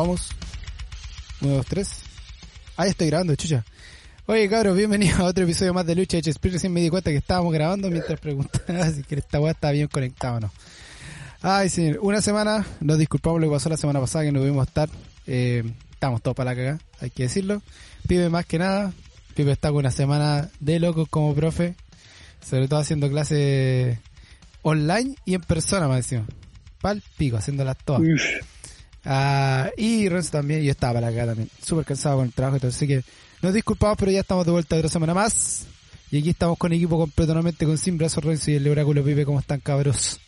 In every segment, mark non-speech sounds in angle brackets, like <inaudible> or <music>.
Vamos. Uno, dos, tres. Ahí estoy grabando, chucha. Oye, cabros, bienvenidos a otro episodio más de Lucha de Chespirito. Recién me di cuenta que estábamos grabando mientras preguntaba <laughs> si esta weá está bien conectada o no. Ay, señor. Una semana, nos disculpamos lo que pasó la semana pasada que no pudimos estar. Eh, estamos todos para la cagada, hay que decirlo. Pibe más que nada. Pibe está con una semana de locos como profe. Sobre todo haciendo clases online y en persona, más encima. Pal pico, haciéndolas todas. Ah, y Renzo también, yo estaba para acá también. Súper cansado con el trabajo, entonces, así que nos disculpamos, pero ya estamos de vuelta otra semana más. Y aquí estamos con equipo completamente con Sin Brazo Renzo y el Oráculo Pipe. ¿Cómo están, cabros?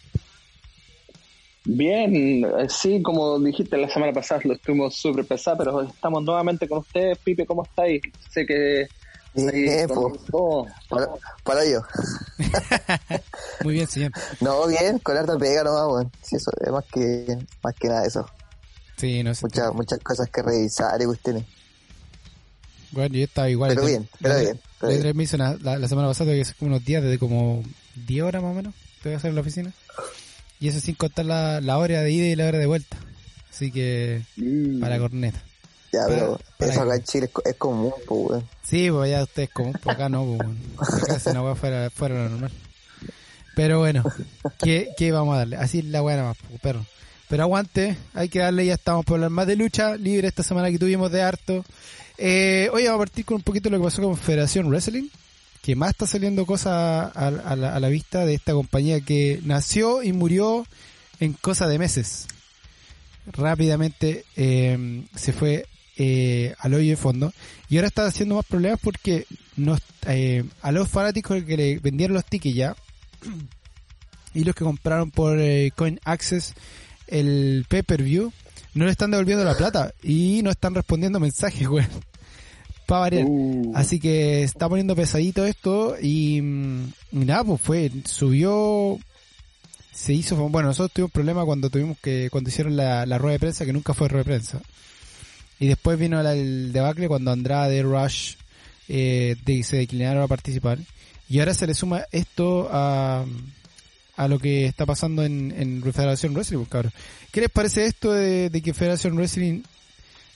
Bien, eh, sí, como dijiste la semana pasada, lo estuvimos súper pesado, pero estamos nuevamente con ustedes. Pipe, ¿cómo estáis? Sé que... Pues, oh, para, para yo. <laughs> Muy bien, señor. No, bien, con harta pega nomás, weón. Sí, eso es más que, más que nada eso. Sí, no sé. Muchas, muchas cosas que revisar y cuestiones. Bueno, yo estaba igual. Pero bien, pero bien, pero la- bien. la- me hizo una- la, la semana pasada que hacer como unos días desde como 10 horas más o menos. Tuve que hacer en la oficina. Y eso sin contar la, la hora de ida y la hora de vuelta. Así que, mm. para corneta. Ya, pero para- para eso acá en Chile es, es común, pues, weón. Sí, pues allá ustedes como por acá no, pues, bueno. acá es una weá fuera, fuera lo normal. Pero bueno, ¿qué, qué vamos a darle? Así es la weá nada más, pues, perro. Pero aguante, hay que darle, ya estamos por hablar más de lucha libre esta semana que tuvimos de harto. Eh, hoy vamos a partir con un poquito de lo que pasó con Federación Wrestling, que más está saliendo cosas a, la, vista de esta compañía que nació y murió en cosa de meses. Rápidamente eh, se fue eh, al hoyo de fondo y ahora está haciendo más problemas porque nos, eh, a los fanáticos que le vendieron los tickets ya <clears throat> y los que compraron por eh, Coin Access el pay-per-view no le están devolviendo la plata y no están respondiendo mensajes, <laughs> güey. Para variar. Uh, Así que está poniendo pesadito esto y, mm, y nada, pues fue, subió, se hizo, bueno, nosotros tuvimos problema cuando tuvimos que, cuando hicieron la, la rueda de prensa, que nunca fue rueda de prensa. Y después vino la- el debacle cuando Andrade, Rush, eh, de- se declinaron a participar. Y ahora se le suma esto a, a lo que está pasando en, en Federación Wrestling, pues, cabrón. ¿Qué les parece esto de, de que Federación Wrestling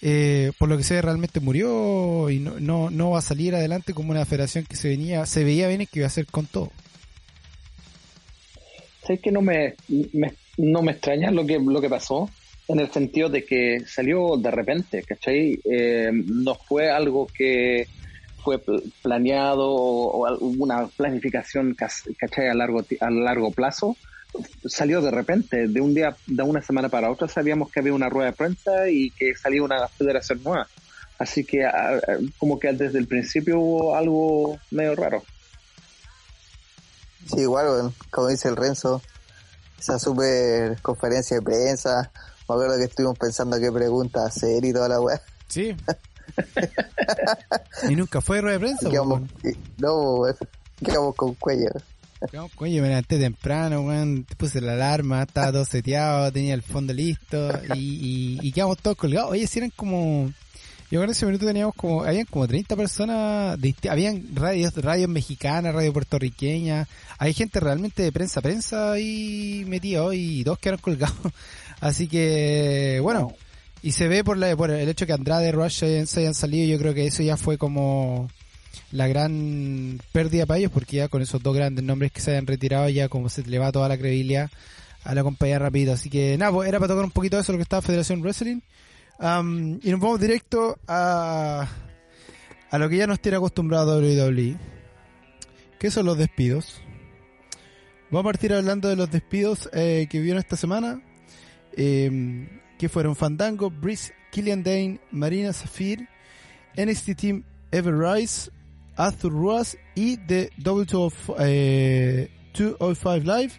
eh, por lo que sé realmente murió y no, no, no va a salir adelante como una federación que se venía se veía bien que iba a hacer con todo sé que no me, me- no me extraña lo que, lo que pasó, en el sentido de que salió de repente, ¿cachai? Eh, no fue algo que fue pl- planeado o, o alguna planificación, ¿cachai? A largo, ti- a largo plazo. Salió de repente, de un día, de una semana para otra, sabíamos que había una rueda de prensa y que salía una federación nueva. Así que, como que desde el principio hubo algo medio raro. Sí, igual. Como dice el Renzo, esa super conferencia de prensa. Me acuerdo que estuvimos pensando qué preguntas hacer y toda la weá. sí <laughs> y nunca fue rueda de prensa Y quedamos, no, weón. Quedamos con cuello. me levanté temprano weón, te puse la alarma estaba todo seteado tenía el fondo listo y, y, y quedamos todos colgados oye si eran como yo en ese minuto teníamos como habían como 30 personas habían radios radios mexicanas radio puertorriqueña hay gente realmente de prensa prensa ahí metida hoy y dos quedaron colgados <laughs> así que bueno y se ve por, la, por el hecho que Andrade y Rush se hayan, salido yo creo que eso ya fue como la gran pérdida para ellos porque ya con esos dos grandes nombres que se hayan retirado ya como se le va toda la credibilidad a la compañía rápido así que nada pues era para tocar un poquito de eso lo que estaba Federación Wrestling. Y nos vamos directo a a lo que ya nos tiene acostumbrado WWE que son los despidos. Vamos a partir hablando de los despidos eh, que vieron esta semana. Eh, que fueron Fandango, Brice, Killian Dane, Marina Zafir, NXT Team Everrise, Arthur Ruas y de W205 eh, 205 Live,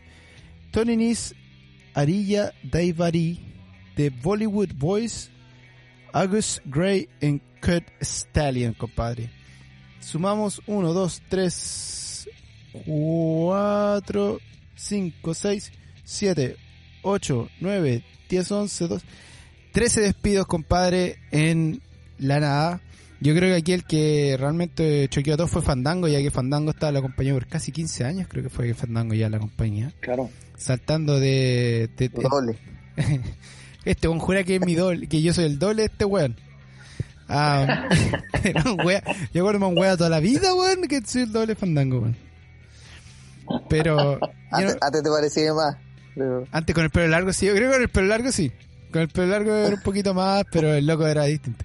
Tony Nis, Arilla Daivari, de Bollywood Boys, August Gray y Kurt Stallion, compadre. Sumamos 1, 2, 3, 4, 5, 6, 7, 8, 9, 10, 11, 12, 13 despidos, compadre, en la nada. Yo creo que aquí el que realmente choqueó a todos fue Fandango, ya que Fandango estaba en la compañía por casi 15 años, creo que fue Fandango ya en la compañía. Claro. Saltando de... de- de- Doble. <laughs> Este weón jura que es mi doble, que yo soy el doble de este weón. Ah, <laughs> era un wea, yo acuerdo un wea toda la vida, weón, que soy el doble fandango, weón. Pero, Antes, no- antes te parecía más. Pero, antes con el pelo largo sí, yo creo que con el pelo largo sí. Con el pelo largo era un <laughs> poquito más, pero el loco era distinto.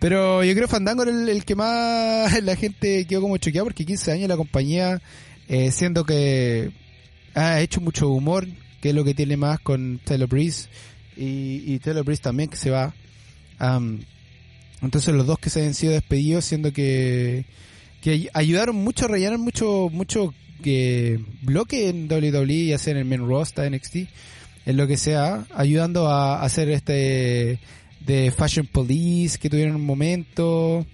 Pero yo creo que Fandango era el, el que más <laughs> la gente quedó como choqueada porque 15 años la compañía, eh, siendo que ha hecho mucho humor, que es lo que tiene más con Taylor Breeze y, y Taylor Breeze también que se va. Am, entonces los dos que se han sido despedidos, siendo que, que ay- ayudaron mucho, rellenaron mucho, mucho que bloque en WWE y hacer el main roster NXT, en lo que sea, ayudando a hacer este de Fashion Police que tuvieron un momento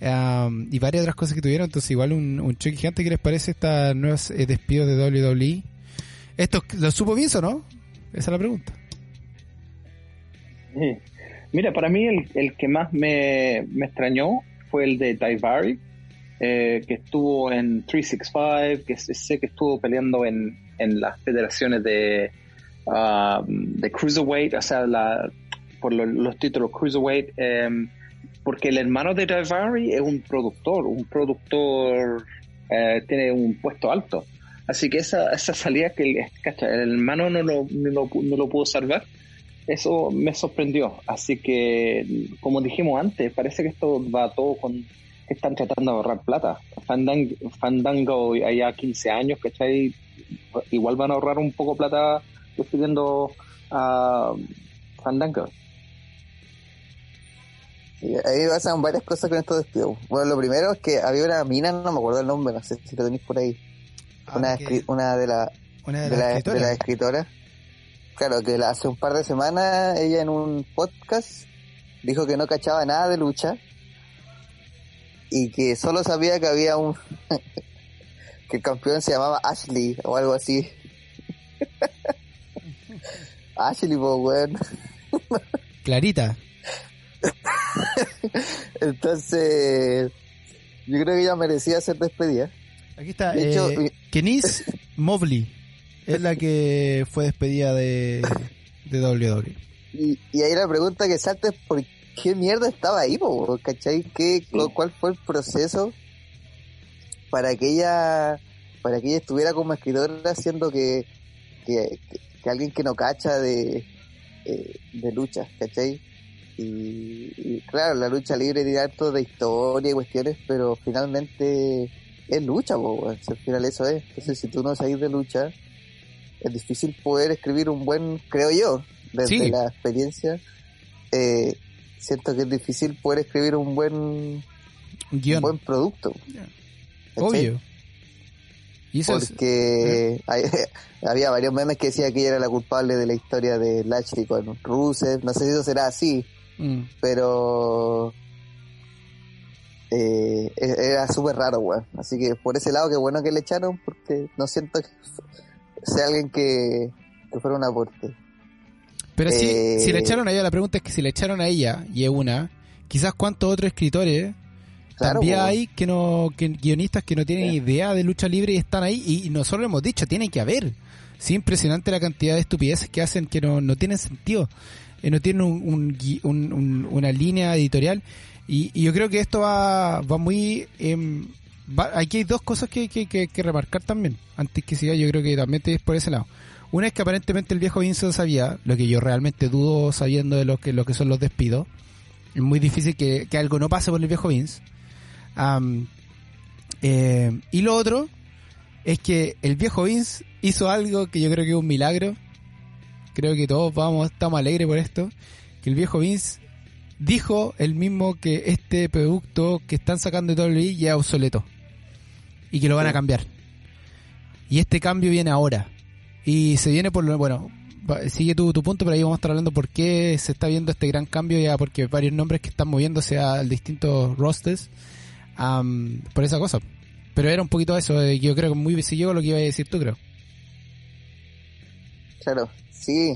am, y varias otras cosas que tuvieron, entonces igual un, un choque gigante, ¿qué les parece estas nuevas eh, despidos de WWE? ¿Esto lo supo Vince o no? Esa es la pregunta. Mira, para mí el, que más me, me extrañó fue el de Daivari, eh, que estuvo en 365, que sé que estuvo peleando en, en las federaciones de, ah, de Cruiserweight, o sea, la, por lo- los títulos Cruiserweight, em, porque el hermano de Daivari es un productor, un productor, eh, tiene un puesto alto. Así que esa, esa salida que el, hermano no lo, no lo, no lo pudo salvar, eso me sorprendió. Así que, como dijimos antes, parece que esto va todo con están tratando de ahorrar plata. Fandango, Fandango allá 15 años, ¿cachai? Igual van a ahorrar un poco plata despidiendo a Fandango. sí, ahí pasan varias cosas con estos despidos. Bueno, lo primero es que había una mina, no me acuerdo el nombre, no sé si lo tenéis por ahí. Una, Ah, que- escri- una de las una de de las la, de escritoras. la escritora. Claro, que la- hace un par de semanas ella en un podcast dijo que no cachaba nada de lucha y que solo sabía que había un <laughs> que el campeón se llamaba Ashley o algo así. <laughs> Ashley, po, weón. Clarita. <laughs> Entonces, yo creo que ella merecía ser despedida. Aquí está. De hecho, eh, Kenise Mobley es la que fue despedida de, de WWE. Y, y ahí la pregunta que salta es por qué mierda estaba ahí, po, ¿cachai? ¿Qué, cu- ¿Cuál fue el proceso para que ella para que ella estuviera como escritora siendo que, que, que- alguien que no cacha de, eh, de lucha, ¿cachai? Y, y claro, la lucha libre tiene harto de historia y cuestiones, pero finalmente es lucha, po, al final eso es. Entonces, si tú no sabes de lucha, es difícil poder escribir un buen, creo yo, desde Sí. la experiencia. Eh, siento que es difícil poder escribir un buen, Un buen producto. ¿cachai? Obvio. Y eso es- Porque hay- <laughs> había varios memes que decía que ella era la culpable de la historia de Lashley con Rusev. No sé si eso será así, mm, pero eh, e- era súper raro, weón. Así que por ese lado, qué bueno que le echaron, porque no siento que sea alguien que, que fuera un aporte. Pero si, Eh, si le echaron a ella, la pregunta es que si le echaron a ella, y es una, quizás cuántos otros escritores Claro, también hay que no que guionistas que no tienen Sí. idea de lucha libre y están ahí, y, y nosotros lo hemos dicho, tiene que haber. Sí, impresionante la cantidad de estupideces que hacen que no, no tienen sentido, eh, no tienen un, una línea editorial. Y, y yo creo que esto va, va muy... em, va- aquí hay dos cosas que, que, que, que remarcar también. Antes que siga, yo creo que también te es por ese lado. Una es que aparentemente el viejo Vince sabía, lo que yo realmente dudo sabiendo de lo que, lo que son los despidos. Es muy difícil que, que algo no pase por el viejo Vince. Eh, y lo otro es que el viejo Vince hizo algo que yo creo que es un milagro. Creo que todos vamos, estamos alegres por esto. Que el viejo Vince dijo el mismo que este producto que están sacando de WWE ya es obsoleto. Y que lo van a cambiar. Y este cambio viene ahora. Y se viene por lo, bueno, sigue tu, tu punto, pero ahí vamos a estar hablando por qué se está viendo este gran cambio ya, porque varios nombres que están moviéndose a distintos rosters am, por esa cosa. Pero era un poquito eso, de que yo creo que muy siguió lo que iba a decir tú, creo. Claro, sí.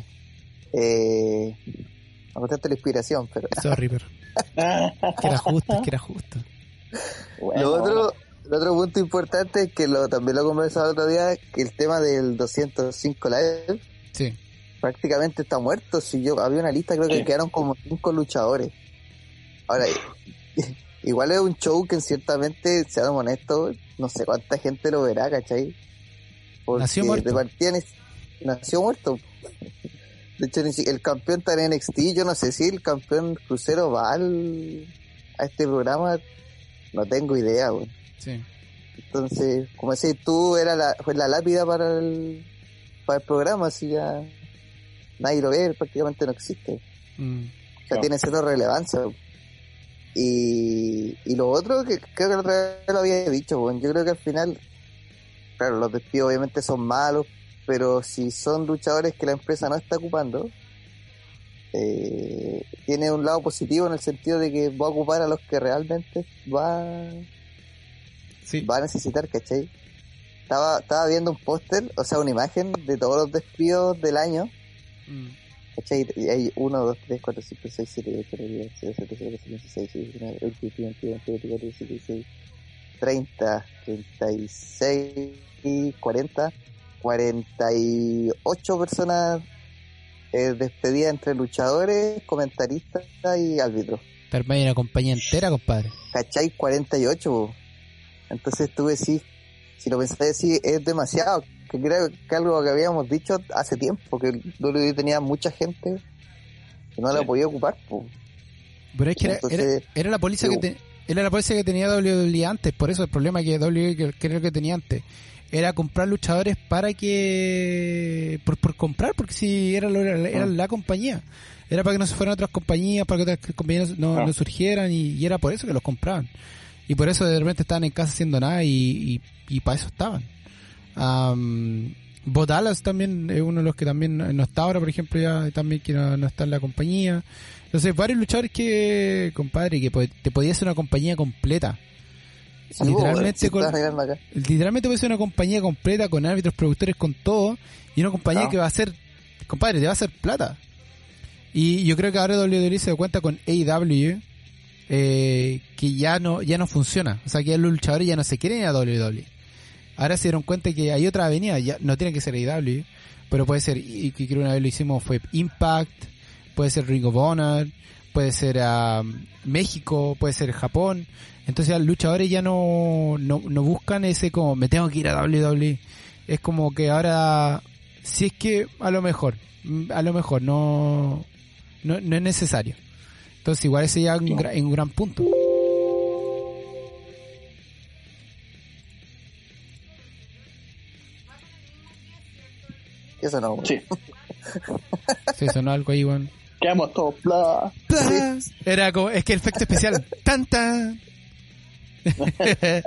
Eh, me gustaste la inspiración, pero Sorry, pero <laughs> que era justo, es que era justo. Bueno, lo otro, el otro punto importante es que lo, también lo conversaba el otro día, que el tema del 205 Live, Sí. prácticamente está muerto. Si yo había una lista, creo que Sí. quedaron como cinco luchadores. Ahora, <laughs> igual es un show que ciertamente, seamos honestos, no sé cuánta gente lo verá, ¿cachai? Porque Nació muerto. de nació muerto. De hecho, ni si- el campeón está en NXT, yo no sé si el campeón crucero va al, a este programa, no tengo idea, güey. Sí. Entonces, como decís tú, era la, fue la lápida para el, para el programa, así ya nadie lo ve, prácticamente no existe. Mm. O sea, Claro. tiene cero relevancia. Y, y lo otro, que creo que la otra vez lo había dicho, bueno, yo creo que al final, claro, los despidos obviamente son malos, pero si son luchadores que la empresa no está ocupando, eh, tiene un lado positivo en el sentido de que va a ocupar a los que realmente va, Sí. va a necesitar, ¿cachai? Estaba, estaba viendo un póster, o sea, una imagen de todos los despidos del año, Mm. ¿cachai? Y hay 1, 2, 3, 4, 5, 6, 7, 8, 9, 10, 11, 12, 13, 14, 15, 16, 19, 20, 21, 22, 23, 24, 25, 26, 30, 36, 40, 48 personas eh, despedidas entre luchadores, comentaristas y árbitros. Te una compañía entera, compadre. ¿Cachai? 48. Entonces tú decís, si lo pensáis así, es demasiado. Que creo que algo que habíamos dicho hace tiempo, que el WWE tenía mucha gente que no la podía ocupar. Pero es que era, Entonces, era, era la póliza que te- era la póliza que tenía WWE antes, por eso el problema que WWE creo que tenía antes era comprar luchadores para que por, por comprar, porque si era, lo- era, era Ah. la compañía, era para que no se fueran otras compañías, para que otras compañías no, Ah. no surgieran y, y era por eso que los compraban y por eso de repente estaban en casa haciendo nada y, y, y para eso estaban. Um, Dallas también es uno de los que también no está ahora, por ejemplo, ya también que no, no está en la compañía. Entonces, varios luchadores que, compadre, que te podía ser una compañía completa. Sí, po, Literalmente acá. Literalmente puede ser una compañía completa con árbitros, productores, con todo. Y una compañía que va a ser, compadre, te va a hacer plata. Y yo creo que ahora WWE se da cuenta con AEW eh, que ya no ya no funciona. O sea, que los luchadores ya no se quieren ir a WWE. Ahora se dieron cuenta que hay otra avenida, ya no tiene que ser AEW, pero puede ser, y que una vez lo hicimos, fue Impact, puede ser Ring of Honor, puede ser ah, México, puede ser Japón. Entonces los luchadores ya no, no, no buscan ese como, me tengo que ir a WWE. Es como que ahora, si es que a lo mejor, mm, a lo mejor no, no, no es necesario. Entonces igual ese ya es un, No. gra- es un gran punto. Eso no. Sí, <laughs> Sí, sonó algo ahí, weón. quedamos todos. Bla. Era como, es que el efecto especial, tan tan. <laughs>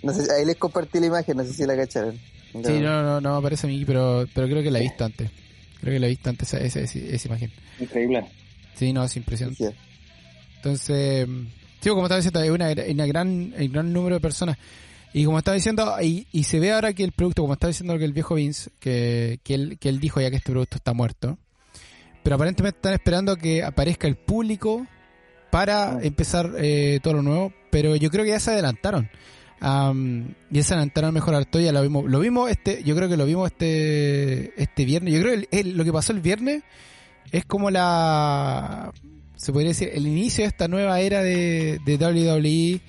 No sé, ahí les compartí la imagen, no sé si la cacharon. Sí, no, no, no me aparece a mí, pero, pero creo que la he visto antes. Creo que la he visto antes esa, esa, esa, esa imagen. Increíble. Sí, no, es impresionante. Sí, Entonces, sí, como estaba diciendo, hay una, una gran, un gran número de personas. Y como estaba diciendo, y, y se ve ahora que el producto, como estaba diciendo que el viejo Vince, que, que, él, que él dijo ya que este producto está muerto. Pero aparentemente están esperando que aparezca el público para Ah. empezar eh, todo lo nuevo. Pero yo creo que ya se adelantaron. Am, ya se adelantaron a mejorar todo, ya lo vimos. Lo vimos este, yo creo que lo vimos este, este viernes. Yo creo que el- lo que pasó el viernes es como la se podría decir el inicio de esta nueva era de, de WWE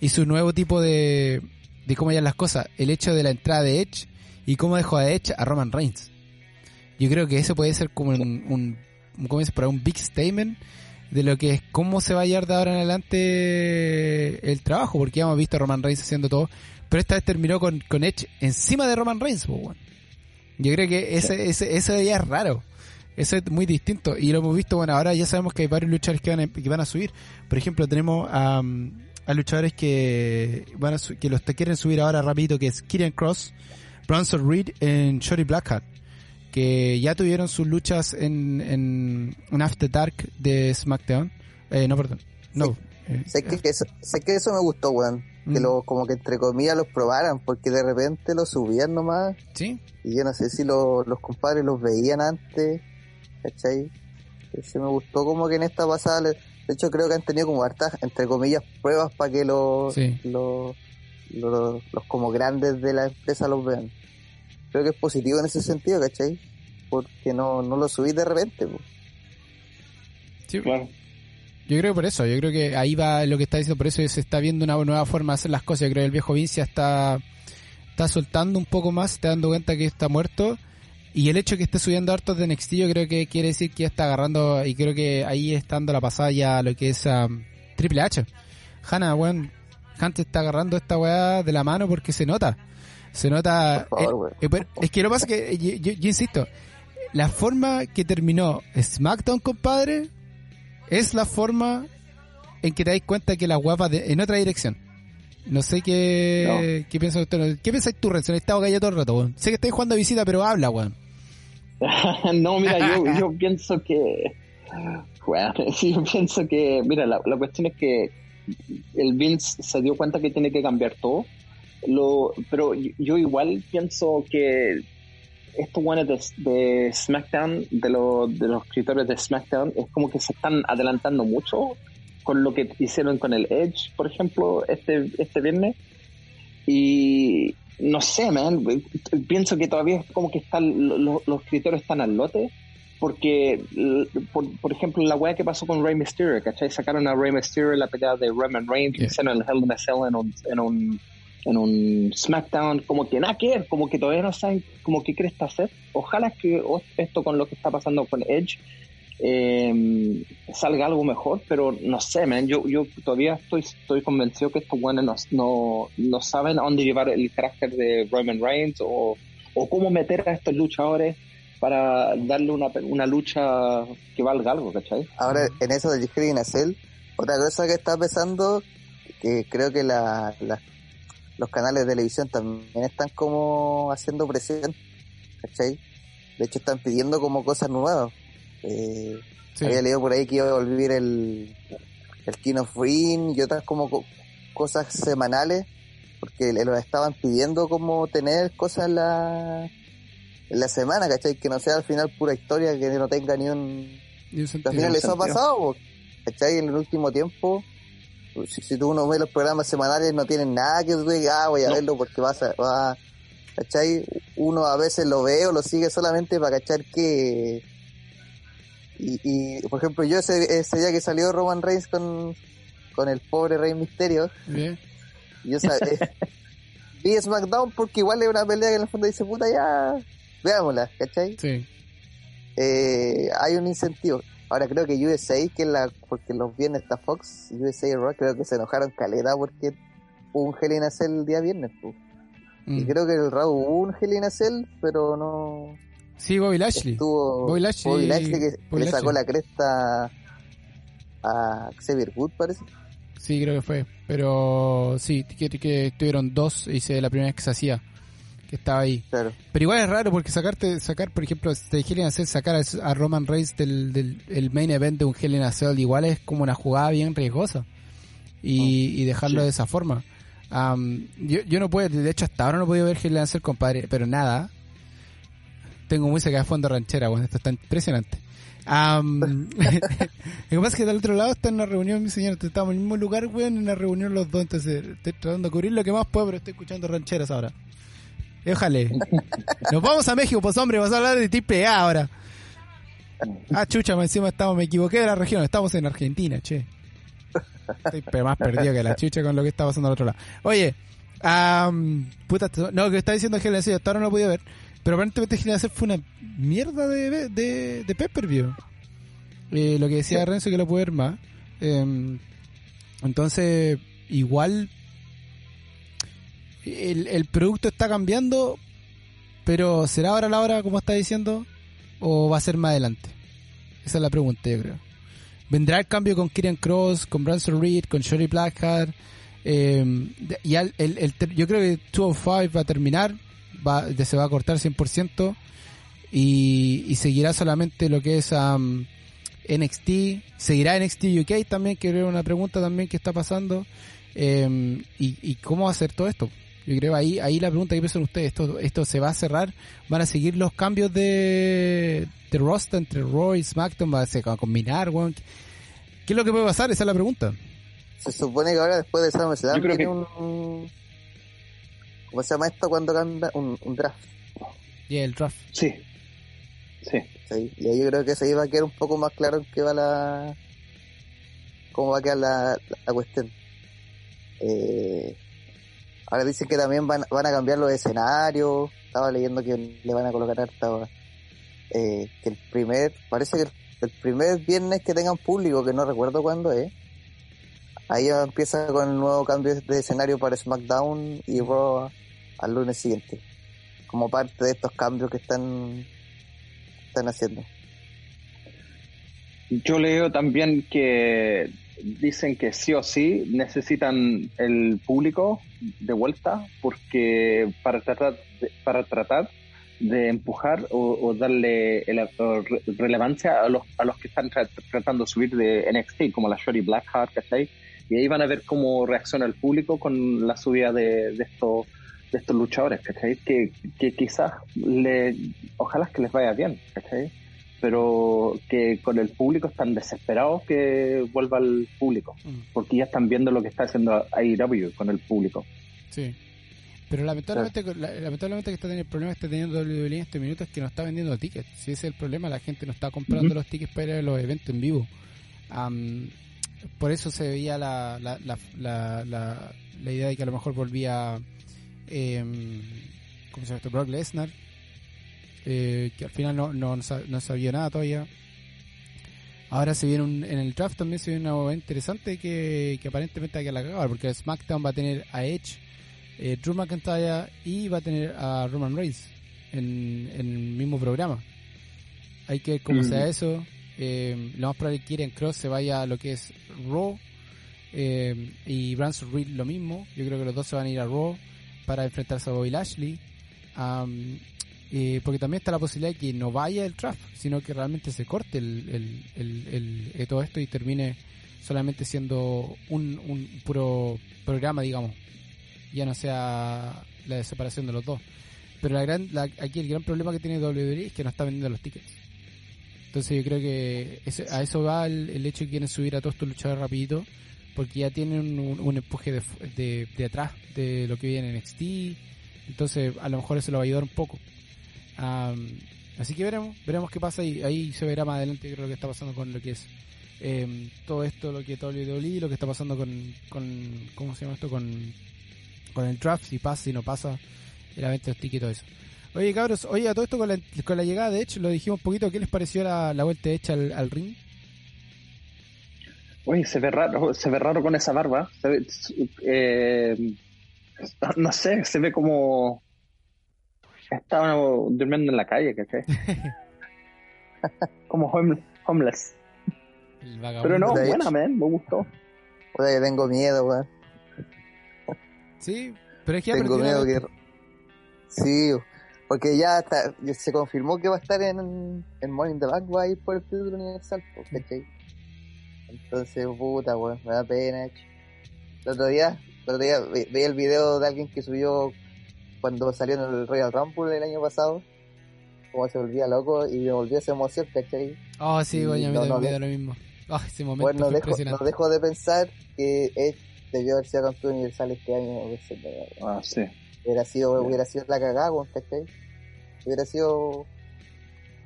y su nuevo tipo de de cómo ya las cosas el hecho de la entrada de Edge y cómo dejó a Edge a Roman Reigns yo creo que eso puede ser como un, un, un ¿cómo se dice? Por ahí, un big statement de lo que es cómo se va a llevar de ahora en adelante el trabajo porque ya hemos visto a Roman Reigns haciendo todo pero esta vez terminó con, con Edge encima de Roman Reigns pues, bueno. yo creo que ese, ese, ya es raro eso es muy distinto. Y lo hemos visto, bueno, ahora ya sabemos que hay varios luchadores que van a, que van a subir. Por ejemplo, tenemos a, a luchadores que van a que los te quieren subir ahora rapidito, que es Kieran Cross, Bronson Reed en Shorty Blackheart. Que ya tuvieron sus luchas en, en, en After Dark de SmackDown. Eh, no, perdón. No. eh, Sé que, eso, sé que eso me gustó, weón. Que Mm. lo, como que entre comillas los probaran, porque de repente los subían nomás. Sí, Y yo no sé si lo- los compadres los veían antes, ¿cachai? Ese me gustó como que en esta pasada, le- de hecho creo que han tenido como hartas, entre comillas, pruebas para que los, Sí. los, los, los como grandes de la empresa los vean. Creo que es positivo en ese sentido, ¿cachai? Porque no, no lo subís de repente. Sí, Claro. Yo creo que por eso, yo creo que ahí va lo que está diciendo, por eso se está viendo una nueva forma de hacer las cosas. Yo creo que el viejo Vince ya está, está soltando un poco más, está dando cuenta que está muerto. Y el hecho de que esté subiendo hartos de NXT, yo creo que quiere decir que ya está agarrando, y creo que ahí está dando la pasada ya a lo que es um, Triple H. Hanna, weón, Hunt está agarrando esta weá de la mano porque se nota. Se nota. Por favor, eh, eh, es que lo que pasa es que, eh, yo, yo- yo insisto, la forma que terminó SmackDown, compadre, es la forma en que te das cuenta que la guapa de, en otra dirección. No sé qué, qué piensa usted. ¿Qué pensáis tú, Renzo? He estado callado todo el rato, weón. Sé que estáis jugando a visita, pero habla, weón. <laughs> no, mira, yo, <laughs> yo pienso que. Bueno, <laughs> sí, yo pienso que. Mira, la, la cuestión es que el Vince se dio cuenta que tiene que cambiar todo. Lo, pero yo, yo igual pienso que estos buenos de, de SmackDown, de, los de los escritores de SmackDown, es como que se están adelantando mucho con lo que hicieron con el Edge, por ejemplo, este, este viernes. Y no sé, man, pienso que todavía es como que están lo- los escritores están al lote. Porque, por, por ejemplo, la weá que pasó con Rey Mysterio, ¿cachai? Sacaron a Rey Mysterio en la pelea de Roman Reigns, Yeah. hicieron el Hell in a Cell en un, en un, en un SmackDown, como que nada que ver, como que todavía no saben como qué cresta hacer. Ojalá que esto con lo que está pasando con Edge eh, salga algo mejor, pero no sé, man, yo, yo todavía estoy, estoy convencido que estos buenos no, no, saben a dónde llevar el carácter de Roman Reigns o, o cómo meter a estos luchadores para darle una, una lucha que valga algo, ¿cachai? Ahora, en eso del a Cell, otra cosa que está pesando, que creo que la- los canales de televisión también están como haciendo presión, ¿cachai? De hecho, están pidiendo como cosas nuevas. Eh, Sí. Había leído por ahí que iba a volver el, el King of Ring y otras como co- cosas semanales, porque le lo estaban pidiendo como tener cosas en la, en la semana, ¿cachai? Que no sea al final pura historia, que no tenga ni un, un al sentido. final eso ha sentido. pasado, ¿cachai? En el último tiempo, si, si tú uno ve los programas semanales, no tienen nada que tú digas, ah, voy a No. verlo porque vas a, va, ¿cachai? Uno a veces lo ve o lo sigue solamente para cachar que... Y, y por ejemplo, yo ese, ese día que salió Roman Reigns con, con el pobre Rey Misterio, Bien. yo sa- eh, vi SmackDown porque igual es una pelea que en el fondo dice, puta, ya, veámosla, ¿cachai? Sí. eh, hay un incentivo. Ahora creo que USA, que es la, porque los viernes está Fox, USA y Raw, creo que se enojaron caleta porque hubo un Hell in a Cell el día viernes. Mm. Y creo que el Raw hubo un Hell in a Cell, pero no Sí, Bobby Lashley. estuvo Bobby Lashley- Bobby Lashley que Bobby le sacó la cresta a Xavier Wood, parece. Sí, creo que fue. Pero sí, que, que tuvieron dos y se la primera vez que se hacía. Que estaba ahí. Claro. Pero igual es raro porque sacarte, sacar, por ejemplo, si te quieren hacer sacar a, Roman Reigns del, del el main event de un Hell in a Cell, igual es como una jugada bien riesgosa. Y, y dejarlo Sí. de esa forma. Am, yo, yo no puedo, de hecho hasta ahora no he podido ver Hell in a Cell, compadre, pero nada. Tengo música de fondo ranchera, bueno, esto está impresionante. <laughs> <laughs> Lo que pasa es que del otro lado está en una reunión, mi señor, estamos en el mismo lugar, weón, en una reunión los dos, entonces estoy tratando de cubrir lo que más puedo, pero estoy escuchando rancheras ahora. Déjale. Nos vamos a México, pues hombre, vas a hablar de triple A ahora. Ah, chucha, encima estamos, me equivoqué de la región, estamos en Argentina, che. Estoy más perdido que la chucha con lo que está pasando al otro lado. Oye, am, puta, no, que está diciendo Cell, hasta ahora no lo podido ver, pero aparentemente Cell fue una mierda de, de, de pay-per-view. Eh, lo que decía Renzo que lo puede ver más. Em, entonces, igual el, el producto está cambiando, pero ¿será ahora la hora, como está diciendo? ¿O va a ser más adelante? Esa es la pregunta, yo creo. ¿Vendrá el cambio con Kieran Cross, con Branson Reed, con Shorty Blackheart? Eh, y el, el ter- yo creo que 205 va a terminar, va, se va a cortar 100% y, y seguirá solamente lo que es am, NXT, seguirá NXT UK también, que creo una pregunta también que está pasando. Eh, y, y cómo va a ser todo esto? Yo creo ahí ahí la pregunta que piensan ustedes, esto esto se va a cerrar, van a seguir los cambios de, de roster entre Raw y SmackDown, va a, se va a combinar, weón. ¿Qué es lo que puede pasar? Esa es la pregunta. Se supone que ahora después de SummerSlam tiene que- un, ¿Cómo se llama esto cuando cambia? Un, un draft. Y el draft. Sí. Sí. Sí, y ahí yo creo que se iba a quedar un poco más claro en qué va la. cómo va a quedar la, la cuestión. Eh, ahora dicen que también van, van a cambiar los escenarios. Estaba leyendo que le van a colocar harta. Eh, que el primer. parece que el, el primer viernes que tengan público, que no recuerdo cuándo es. Ahí empieza con el nuevo cambio de escenario para SmackDown y Raw al lunes siguiente. Como parte de estos cambios que están están haciendo. Yo leo también que dicen que sí o sí necesitan el público de vuelta porque para tratar de, para tratar de empujar o, darle el, relevancia a los a los que están tra- tratando de subir de NXT como la Shorty Blackheart ¿cachai? y ahí van a ver cómo reacciona el público con la subida de, de estos de estos luchadores ¿cachai? que, que quizás le ojalá que les vaya bien ¿cachai? Pero que con el público están desesperados que vuelva el público Mm, porque ya están viendo lo que está haciendo AEW con el público. sí. Pero lamentablemente, la- lamentablemente que está teniendo el problema que está teniendo WWE en este minuto es que no está vendiendo tickets. Si ese es el problema, la gente no está comprando los tickets para ir a los eventos en vivo. Por eso se veía la, la, la, la, idea de que a lo mejor volvía em, ¿cómo se llama esto? Brock Lesnar eh, que al final no, no, no sabía nada todavía ahora se viene un, en el draft también se viene una movida interesante que, que aparentemente hay que la cagar porque SmackDown va a tener a Edge eh, Drew McIntyre y va a tener a Roman Reigns en, en el mismo programa hay que ver cómo Mm. sea eso eh, lo más probable es que Kieran Cross se vaya a lo que es Raw eh, y Branson Reed lo mismo. Yo creo que los dos se van a ir a Raw para enfrentarse a Bobby Lashley. Eh, porque también está la posibilidad de que no vaya el draft, sino que realmente se corte el, eh, todo esto y termine solamente siendo un, un puro programa, digamos. Ya no sea la separación de los dos. Pero la gran, la- aquí el gran problema que tiene WWE es que no está vendiendo los tickets. Entonces yo creo que a eso va el, hecho de que quieren subir a todos estos luchadores rapidito, porque ya tienen un, empuje de, de, de atrás de lo que viene en NXT, entonces a lo mejor eso lo va a ayudar un poco. Am, así que veremos, veremos qué pasa y ahí se verá más adelante creo lo que está pasando con lo que es em, todo esto, lo que WWE, lo que está pasando con, con ¿cómo se llama esto? Con, con el draft, si pasa, si no pasa, la venta de y todo eso. Oye cabros, oye a todo esto con la, con la llegada de Edge, lo dijimos un poquito, ¿qué les pareció la, la vuelta Edge al, al ring? Oye, se ve raro, se ve raro con esa barba. Se ve, eh, no sé, se ve como <laughs> estaba durmiendo en la calle, ¿cachai? <laughs> como home- homeless. Pero no, buena, man, me gustó. Puta que tengo miedo, weón. Sí, pero es que Tengo miedo que. Sí, porque ya está, se confirmó que va a estar en, en Morning the Bank, va a ir por el título universal, ¿cachai? Entonces, puta, weón, me da pena, hecho. El otro día, el otro día ve- veía el video de alguien que subió cuando salió en el Royal Rumble el año pasado, como se volvía loco y me volvió esa emoción, ¿cachai? Oh, sí, bueno, a mí me no. da lo mismo. Oh, ese momento Bueno, no fue dejo, no dejo de pensar que Edge debió haber sido campeón universal este año. Ah, sí. Hubiera sido, hubiera sido la cagada, ¿cachai? Hubiera sido...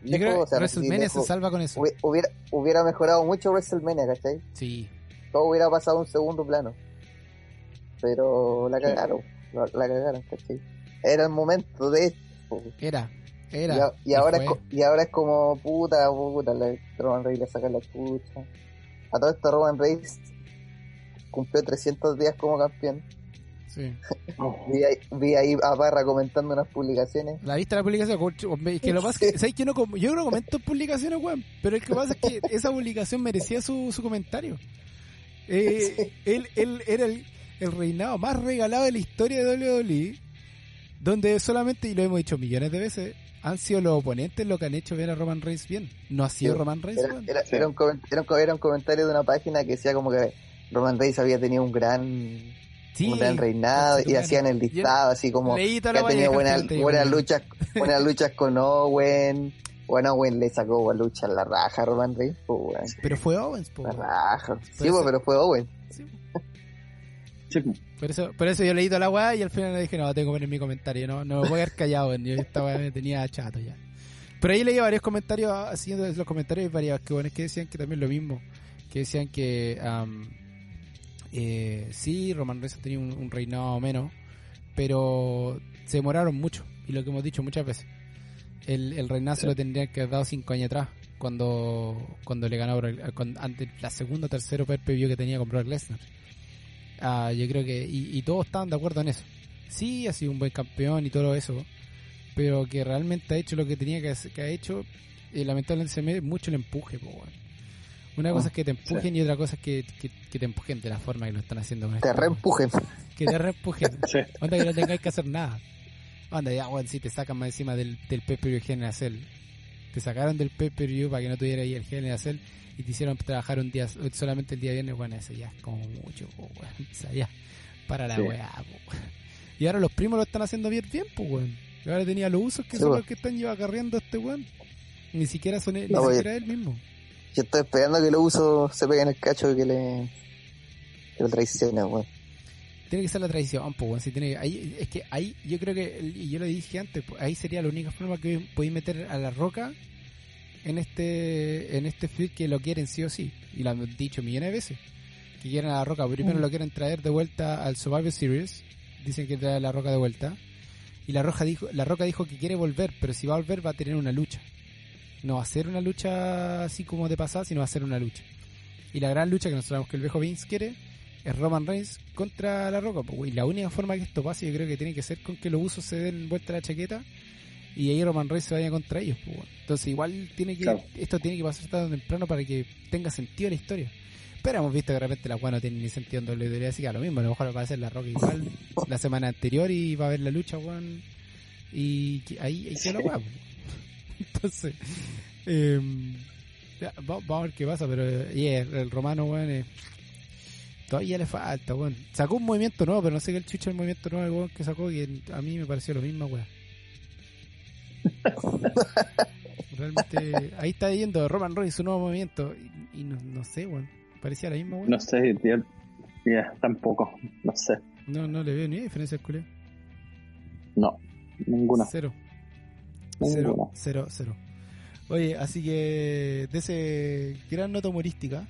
Yo creo lejos, o sea, que WrestleMania se salva con eso. hubi- Hubiera, hubiera mejorado mucho WrestleMania, ¿cachai? Sí. Todo hubiera pasado a un segundo plano. Pero la cagaron, la, la cagaron, ¿cachai? Era el momento de esto. Era, era. Y, a- y ahora es, y ahora es como puta, puta, la, Roman Reigns le saca la chucha. A todo esto Roman Reigns cumplió 300 días como campeón. Sí. <laughs> Vi ahí, vi ahí a Barra comentando unas publicaciones. ¿La viste la publicación? Que lo pasa es que, ¿sabes que no, yo no comento publicaciones, weón? Pero el que pasa es que <laughs> esa publicación merecía su, su comentario. Eh, <laughs> él, él era el, el reinado más regalado de la historia de WWE, donde solamente, y lo hemos dicho millones de veces, han sido los oponentes los que han hecho ver a Roman Reigns bien. No ha sido Sí, Roman Reigns, Era, era, Sí. era un, un, era un comentario de una página que decía como que Roman Reigns había tenido un gran, Sí, un gran reinado y hacían el listado así como que la ha tenido buenas, buenas luchas, buenas luchas con Owen. Bueno, Owen le sacó lucha en la raja a Roman Reigns, pues, weón. Pero fue Owens, po, La weón. raja. Sí, Pero pues, pero fue Owen. Sí. Por eso, por eso yo leí toda la weá y al final le dije, no, tengo que poner mi comentario, no, no me voy a quedar callado, yo esta weá me tenía chato ya. Pero ahí leí varios comentarios, haciendo los comentarios varios que bueno, que decían que también lo mismo, que decían que am, eh, sí, Roman Reigns tenía un, un reinado menos, pero se demoraron mucho, y lo que hemos dicho muchas veces. El, el reinado se lo tendrían que haber dado cinco años atrás, cuando cuando le ganó con- ante la segunda o tercero per view que tenía con Brock Lesnar. Ah, yo creo que, y, y todos estaban de acuerdo en eso. Sí, ha sido un buen campeón y todo eso, pero que realmente ha hecho lo que tenía que, que ha hecho, y lamentablemente se me mucho el empuje, po. Una Ah, cosa es que te empujen y otra cosa es que, que, que te empujen de la forma que lo están haciendo. con Te este, reempujen. Que te reempujen. <laughs> Sí. Onda que no tengáis que hacer nada. Onda, ya, weón, si te sacan más encima del, del pay-per-view General Cell. Te sacaron del pay-per-view para que no tuviera ahí el General Cell y te hicieron trabajar un día, solamente el día viernes, bueno, eso ya es como mucho, po, weón. <laughs> O sea, ya, para la Sí. weá, po. Y ahora los primos lo están haciendo bien, pues, weón. Y ahora tenía los usos que Sí, son los que están llevando acarreando a este weón. Ni siquiera son él, No, ni oye. siquiera él mismo. Yo estoy esperando que lo uso se pegue en el cacho que le. que lo traiciona, weón. Tiene que ser la tradición, pues, weón. Si tiene, ahí, es que ahí, yo creo que, y yo lo dije antes, pues, ahí sería la única forma que podéis meter a la roca en este en este feud que lo quieren sí o sí. Y lo han dicho millones de veces. Que quieren a la roca. Primero Mm. lo quieren traer de vuelta al Survivor Series. Dicen que trae a la roca de vuelta. Y la roja dijo, la roca dijo que quiere volver, pero si va a volver va a tener una lucha. No va a ser una lucha así como de pasada, sino va a ser una lucha. Y la gran lucha que nosotros sabemos que el viejo Vince quiere es Roman Reigns contra La Roca. pues. Y la única forma que esto pase yo creo que tiene que ser con que los usos se den vuelta a la chaqueta y ahí Roman Reigns se vaya contra ellos. pues. Entonces igual tiene que Claro. esto tiene que pasar tarde o temprano para que tenga sentido la historia. Pero hemos visto que de repente la weá no tiene ni sentido en WWE, así que a lo mismo, a lo mejor va a ser La Roca igual <laughs> la semana anterior y va a haber la lucha, weón. Y ahí, ahí quedó la weá. pues. <laughs> Entonces, em, ya, va- vamos a ver qué pasa, pero eh, yeah, el romano, weón, eh, todavía le falta, weón. Sacó un movimiento nuevo, pero no sé qué el chucho el movimiento nuevo weón, que sacó, que a mí me pareció lo mismo, weón. <laughs> Realmente, ahí está yendo Roman Reigns, su nuevo movimiento, y, y no, no sé, weón. Parecía la misma, weón. No sé, tío. Ya, tampoco. No sé. No, no le veo ni diferencia al culé. No, ninguna. Cero. Cero, Ninguna. cero, cero. Oye, así que de ese gran nota humorística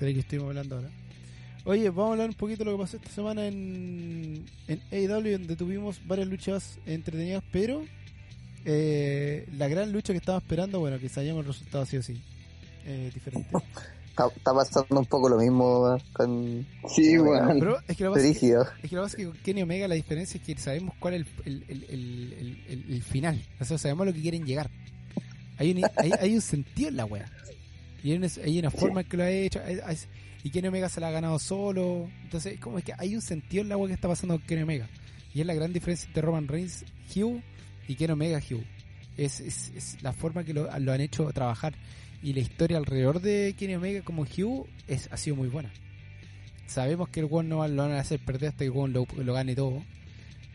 de la que estuvimos hablando ahora. Oye, vamos a hablar un poquito de lo que pasó esta semana en, en AEW, donde tuvimos varias luchas entretenidas, pero eh, la gran lucha que estaba esperando, bueno, que sabíamos el resultado sí o sí. Eh, diferente. Está, está pasando un poco lo mismo con Sí, weón. Pero es que lo que pasa es que- Brígido. Es que lo que pasa es que con Kenny Omega la diferencia es que sabemos cuál es el, el, el, el, el- el final. O sea, sabemos a lo que quieren llegar. Hay un, hay, hay un sentido en la wea. Y hay una, forma en que lo ha hecho. y Kenny Omega se la ha ganado solo. Entonces, como es que hay un sentido en la wea que está pasando con Kenny Omega. Y es la gran diferencia entre Roman Reigns, Hugh y Kenny Omega, Hugh. Es, es, es la forma que lo, lo han hecho trabajar. Y la historia alrededor de Kenny Omega como Hugh es, ha sido muy buena sabemos que el One no lo van a hacer perder hasta que el lo, lo gane todo.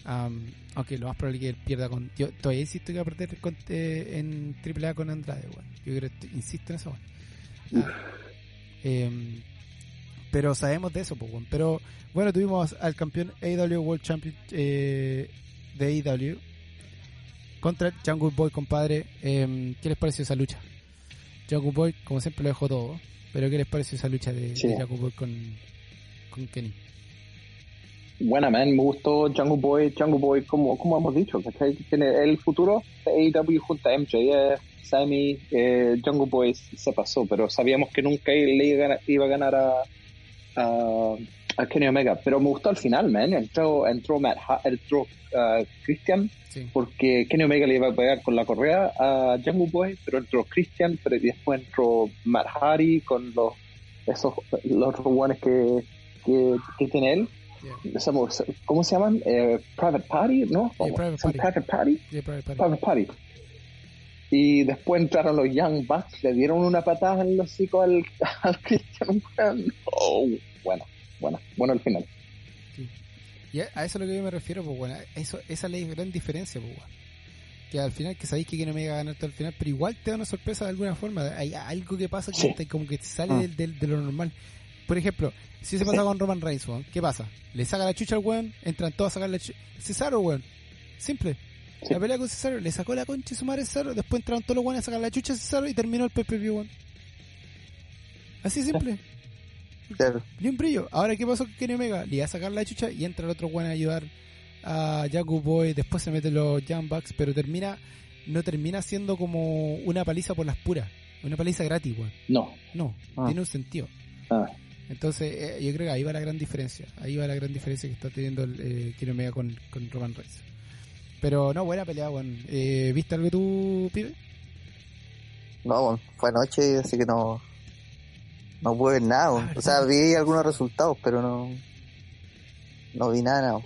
Am, aunque lo más probable es que él pierda con. Yo todavía insisto que va a perder con- eh, en AAA con Andrade, weón. Yo creo insisto en eso, weón. Em, pero sabemos de eso, pues. Pero bueno, tuvimos al campeón AEW World Champion eh, de AEW contra Jungle Boy, compadre. Em, ¿Qué les pareció esa lucha? Jungle Boy, como siempre, lo dejó todo. Pero ¿qué les pareció esa lucha de, Sí. de Jungle Boy con, con Kenny? Buena, man. Me gustó Jungle Boy. Jungle Boy, como, como hemos dicho, ¿cachai? Tiene el futuro de AEW junto a MJF, Sammy, eh, Jungle Boy se pasó, pero sabíamos que nunca le iba a ganar, iba a, ganar a, Kenny Omega. Pero me gustó al final, man. Entró, entró Matt, entró uh, Christian, Sí. porque Kenny Omega le iba a pegar con la correa a Jungle Boy, pero entró Christian, pero después entró Matt Hardy con los esos los que, que, que tiene él. Yeah. ¿Cómo se llaman? Eh, private Party, ¿no? Yeah, Private Son Party. Private Party. Yeah, para- para- Private Party. Y después entraron los Young Bucks, le dieron una patada en el hocico al, <laughs> al Christian. Oh, bueno, bueno, bueno al final. Y a a eso es lo que yo me refiero, pues bueno, eso, esa es la gran diferencia, pues bueno. Que al final, que sabéis que Kenny Omega va a ganar todo al final, pero igual te da una sorpresa de alguna forma. Hay algo que pasa que Sí. te- como que te sale Ah. del, del- de lo normal. por ejemplo, si se pasa con Roman Reigns, ¿qué pasa? Le saca la chucha al weón, entran todos a sacar la chucha. Cesaro, weón. Simple. Sí. La pelea con Cesaro, le sacó la concha y su madre Cesaro, después entraron todos los weones a sacar la chucha a Cesaro y terminó el PPV, weón. Así simple. Claro. Ni un brillo. Ahora, ¿qué pasó con Kenny Omega? Le iba a sacar la chucha y entra el otro weón a ayudar a Jacob Boy. Después se meten los Young Bucks, pero termina, no termina siendo como una paliza por las puras. Una paliza gratis, weón. No. No, Ah. tiene un sentido. Ah, Entonces, eh, yo creo que ahí va la gran diferencia. Ahí va la gran diferencia que está teniendo el eh, Kenny Omega con, con Roman Reigns. Pero no, buena pelea, weón. Eh, ¿Viste algo tú, pibe? No, bueno, fue anoche, así que no. No pude ver nada. Ah, O sea, vi algunos resultados, pero no. No vi nada, nada.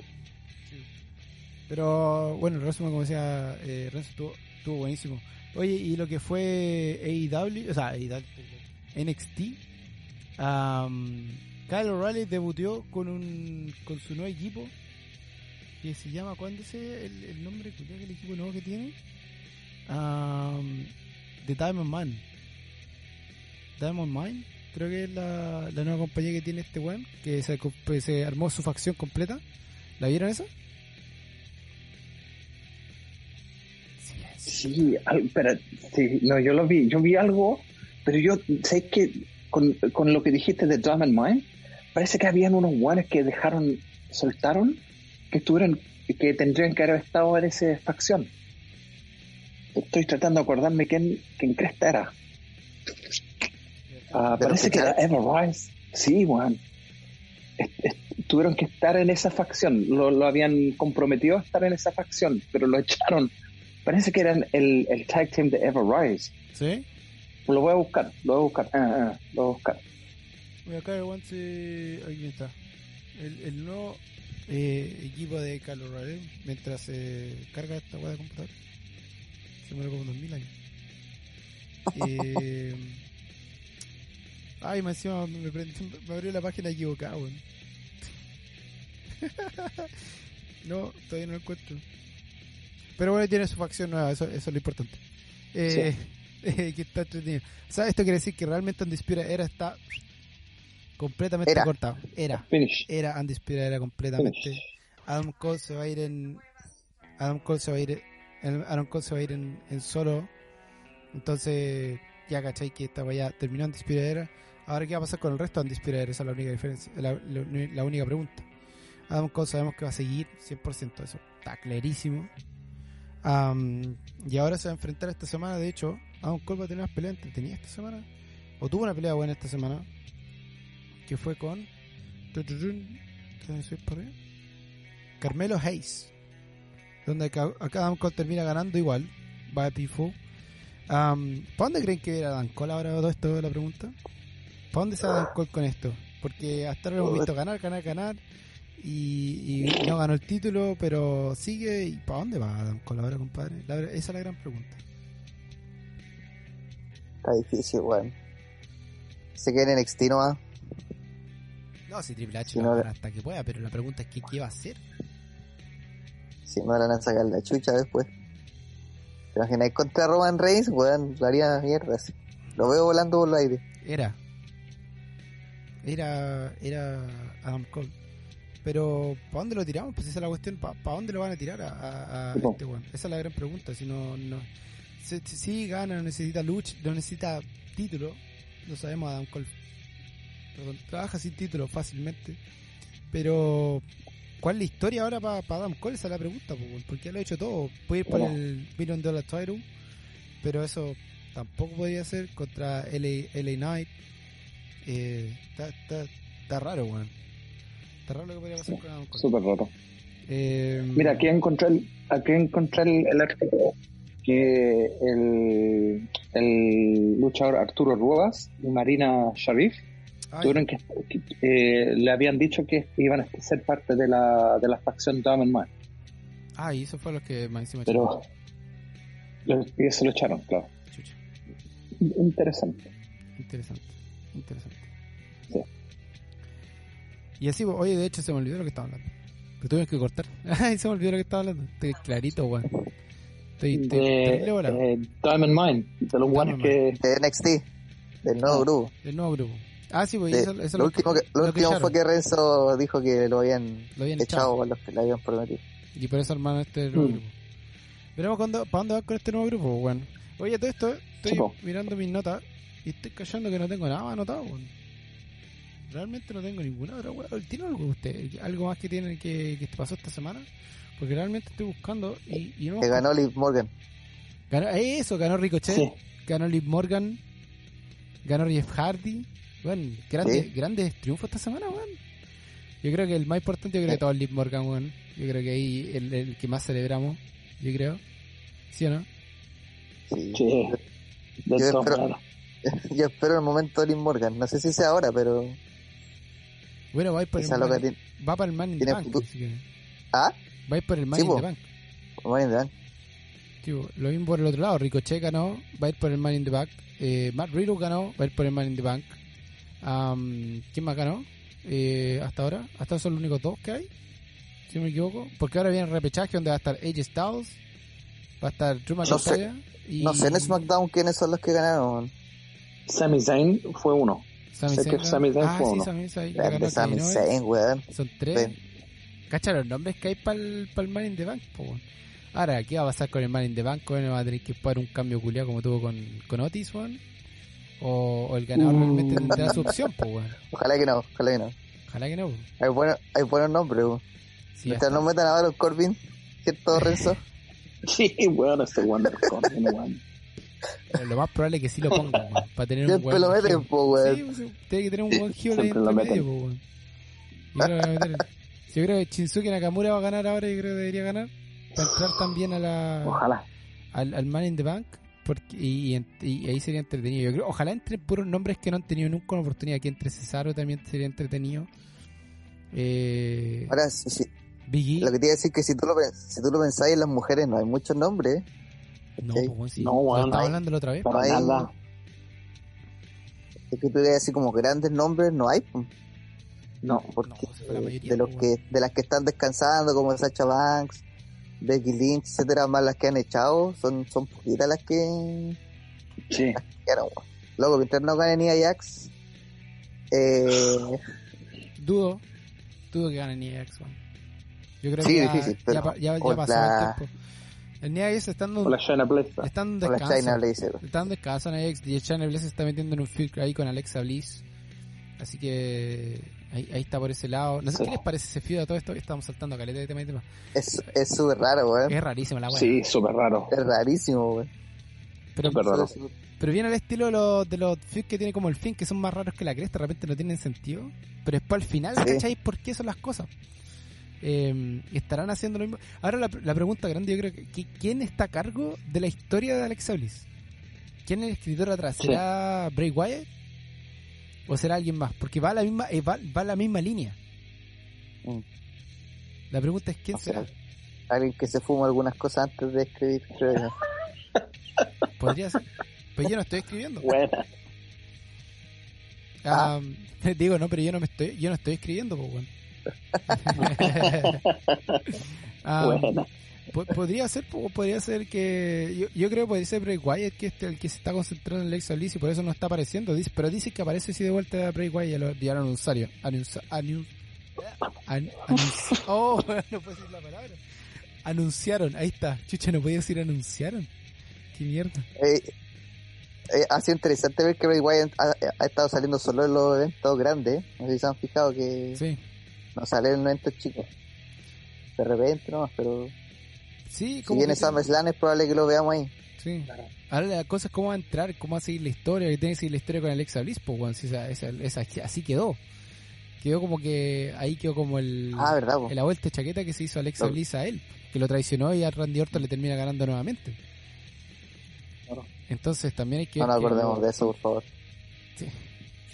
Pero bueno, el resumen, como decía eh, Renzo, estuvo, estuvo buenísimo. Oye, y lo que fue AEW, o sea, AEW, NXT, um, Kyle O'Reilly debutó con un con su nuevo equipo que se llama, ¿cuál es el, el nombre culiao del equipo nuevo que tiene? Um, The Diamond Man. Diamond Mine, creo que es la, la nueva compañía que tiene este weón, que se, pues, se armó su facción completa. ¿La vieron esa? sí, pero, sí, no, yo lo vi, yo vi algo, pero yo sé que con, con lo que dijiste de Drum and Mine, parece que habían unos guanes que dejaron, soltaron, que estuvieron, que tendrían que haber estado en esa facción. Estoy tratando de acordarme quién, quién cresta era. Ah, ¿De los parece que era fichajes? Everrise. Sí. Est- est- Tuvieron que estar en esa facción. Lo, lo habían comprometido a estar en esa facción, pero lo echaron. Parece que eran el, el tag team de Everrise. ¿Sí? Lo voy a buscar, lo voy a buscar. Ah, ah, lo voy a buscar. Voy acá el guante. Aquí está. El, el nuevo eh, equipo de Carlos mientras se carga esta hueá de computador. Se muere como 2000 años. Eh, <laughs> ay, me encima me, prendí- me abrió la página equivocada, weón. <laughs> no, todavía no lo encuentro. Pero bueno, tiene su facción nueva, eso, eso es lo importante. Eh, <laughs> que está entretenido. O sea, esto quiere decir que realmente Undisputed Era está completamente Era. cortado. Era. Finish. Era Era completamente. Finish. Adam Cole se va a ir en Adam Cole se va a ir en, Adam Cole se va a ir en, en solo entonces ya cachai que esta ya terminó Era ahora qué va a pasar con el resto de Era esa es la única diferencia la, la- la única pregunta Adam Cole sabemos que va a seguir 100% eso está clarísimo Am, y ahora se va a enfrentar esta semana de hecho Adam Cole va a tener unas peleas entretenidas esta semana o tuvo una pelea buena esta semana que fue con. Carmelo Hayes. Donde acá, termina ganando igual. Va a P4. ¿Para dónde creen que era Adam Cole ahora todo esto? La pregunta. ¿Para dónde se va Adam Cole con esto? Porque hasta ahora hemos visto ganar, ganar, ganar. Y, no ganó el título, pero sigue. ¿Y para dónde va Adam Cole ahora, compadre? Esa es la gran pregunta. Está difícil, weón. Se queda en NXT nomás. No, si Triple H Si no hasta que pueda, pero la pregunta es que, ¿qué va a hacer? Si no le van a sacar la chucha después. ¿Te contra Roman Reigns? Weón, lo haría mierda. así. Lo veo volando por el aire. Era. Era. Era Adam Cole. Pero, ¿para dónde lo tiramos? Pues esa es la cuestión. ¿Para dónde lo van a tirar a, a- a No. este weón? Esa es la gran pregunta. Si no. no si, si- si gana, no necesita lucha, no necesita título. Lo sabemos, Adam Cole. Perdón, trabaja sin título fácilmente. Pero, ¿cuál es la historia ahora para Adam Cole? Esa es la pregunta, porque ya lo ha hecho todo. Puede ir por el Million Dollar Title, pero eso tampoco podía ser contra LA, LA Knight. Eh, está, está, está raro, weón. Está raro lo que podría pasar con Adam Cole. Súper raro. Eh, Mira, aquí encontré el, aquí encontré el, el artículo que el, el luchador Arturo Ruebas y Marina Sharif tuvieron que, que, eh, le habían dicho que iban a ser parte de la, de la facción Diamond Man, ah, y eso fue lo que más encima pero los pies se lo echaron, claro. Chucha, Interesante. interesante, interesante. Sí. Y así, oye, de hecho se me olvidó lo que estaba hablando. Pero tuve que cortar. <laughs> Ay, se me olvidó lo que estaba hablando. Estoy clarito, weón. Estoy, estoy De eh, Diamond Mine, de los guanes que De NXT. Del nuevo grupo. Del nuevo grupo. Ah, sí, pues Sí, eso, eso lo último, que, lo lo último fue que Renzo dijo que lo habían, Lo habían echado por los que le habían prometido. Y por eso armaron este nuevo Mm. grupo. Veremos cuándo, para dónde va con este nuevo grupo, bueno. Oye, todo esto, estoy mirando mis notas y estoy callando que no tengo nada anotado, weón. Realmente no tengo ninguna otra weón. ¿Tiene algo usted? ¿Algo más que tiene que, que pasó esta semana? Porque realmente estoy buscando y, y no Que ganó Liv Morgan. Ganó- eso, ganó Ricochet, Sí. ganó Liv Morgan, ganó Jeff Hardy. Bueno, grandes, Sí. grandes triunfos esta semana, weón. Yo creo que el más importante, yo creo que todo es Liv Morgan, weón. Yo creo que ahí el, el que más celebramos, yo creo. ¿Sí o no? Sí. Sí. Yo espero-. <laughs> Yo espero el momento de Liv Morgan. No sé si sea ahora, pero Bueno, va a ir por el, man, tiene. va para el Man in the Bank. así que Ah, va a ir por el Man Sí, in po. the Bank. Money in the Bank. Tipo, lo mismo por el otro lado. Ricochet ganó, va a ir por el Man in the Bank. Eh, Matt Riddle ganó, va a ir por el Man in the Bank. Am, ¿Quién más ganó? Eh, hasta ahora. Hasta ahora son los únicos dos que hay. Si no me equivoco. Porque ahora viene el repechaje donde va a estar AJ Styles. Va a estar Drew No sé. McIntyre. y No sé en SmackDown quiénes son los que ganaron. Sami Zayn fue uno. Sami sé que Zayn. Sami Zayn ah, fue sí, uno. Sami Zayn. le Grande ganó a Sami Kevin Owens. Zayn, weón. Son tres. Ven. Cacha los nombres que hay para el, Man in the Bank, po, weón. Ahora, ¿qué va a pasar con el Man in the Bank? Weón, va a tener que pagar un cambio culiado como tuvo con, con Otis, weón. O, o el ganador Mm. realmente tendrá su opción, pues, weón. Ojalá que no, ojalá que no. Ojalá que no, weón. Hay, bueno, hay buenos nombres, weón. Sí, Mientras hasta- no metan a Baron Corbin, ¿cierto, Renzo? <laughs> Sí, bueno, este Wonder Corbin, weón. pero lo más probable es que sí lo pongan, weón. Para tener un Siempre buen lo meten, po, weón. Sí, pues, sí, tiene que tener un buen heel ahí lo medio, meten. po, weón. Yo creo que meter- Yo creo que Shinsuke Nakamura va a ganar ahora, yo creo que debería ganar. Para entrar también a la... Ojalá. al, al Man in the Bank porque, y, y- y ahí sería entretenido. Yo creo, ojalá entre puros nombres que no han tenido nunca una oportunidad. Aquí entre Cesaro también sería entretenido. Eh, Ahora, si- si- Big E. lo que te iba a decir que si tú lo, si tú lo pensáis en las mujeres, no hay muchos nombres. No, pues, sí. No, Lo bueno, estaba hay- hablando la otra vez. Para Ahí- nada. Es que tú digas así como grandes nombres, no hay. po. No. Porque No, mayoría, de los que de las que están descansando, como Sacha Banks, Becky Lynch, etcétera, más las que han echado, son, son poquitas las que Sí. quedaron. weón. Luego, mientras no gane ni Ajax, eh, <sighs> Dudo. Dudo que gane Nia Jax, weón. Yo creo Sí, que ya, difícil, pero ya, pa- ya, ya con pasó la- el tiempo. El Nia Jax está dando, Con la Shayna Blazer. está dando con la descanso. China. Está dando descanso a Nia Jax y China Bliss se está metiendo en un field ahí con Alexa Bliss. Así que ahí, ahí está por ese lado. No sé Sí. qué les parece ese feud a todo esto. Estamos saltando caleta de tema y tema. es es súper raro, weón. Es rarísima la weá. Sí, súper raro. Es rarísimo, weón. Pero, raro. Pero viene al estilo de los, de los feuds que tiene como el fin, que son más raros que la cresta. De repente no tienen sentido. Pero después al final, Sí. ¿Por qué son las cosas? Eh, estarán haciendo lo mismo. Ahora la, la pregunta grande, yo creo que, ¿quién está a cargo de la historia de Alexa Bliss? ¿Quién es el escritor atrás? Sí. ¿Será Bray Wyatt? ¿O será alguien más? Porque va a la misma, eh, va, va a la misma línea. Mm. La pregunta es quién O sea, será. Alguien que se fuma algunas cosas antes de escribir. <laughs> Podría ser. Pero yo no estoy escribiendo. Buena. Ah, <laughs> digo, no, pero yo no me estoy, yo no estoy escribiendo, pues, weón. <laughs> Ah, Buena. Po- podría ser, po- podría ser que yo, yo creo que podría ser Bray Wyatt que este el que se está concentrando en Alexa Bliss y por eso no está apareciendo. Dice, pero dice que aparece si de vuelta a Bray Wyatt ya lo, ya lo anunciaron. Anunci- anun- an- anunci- <laughs> oh, no puedo decir la palabra. Anunciaron, ahí está. Chucha, no podía decir anunciaron. Qué mierda. Eh, eh, ha sido interesante ver que Bray Wyatt ha, ha estado saliendo solo en los eventos grandes. No sé si se han fijado que Sí. no sale en eventos chicos. De repente nomás, pero Sí, si como viene que- SummerSlam es probable que lo veamos ahí. Sí. Ahora la cosa es cómo va a entrar, cómo va a seguir la historia, que tiene que seguir la historia con Alexa Bliss, pues, weón, si esa, esa, esa- así quedó. Quedó como que, ahí quedó como el, Ah, verdad, po. la vuelta de chaqueta que se hizo Alexa Lo- Bliss a él, que lo traicionó y a Randy Orton le termina ganando nuevamente. Claro. Entonces también hay que No nos que- acordemos de eso, por favor. Sí,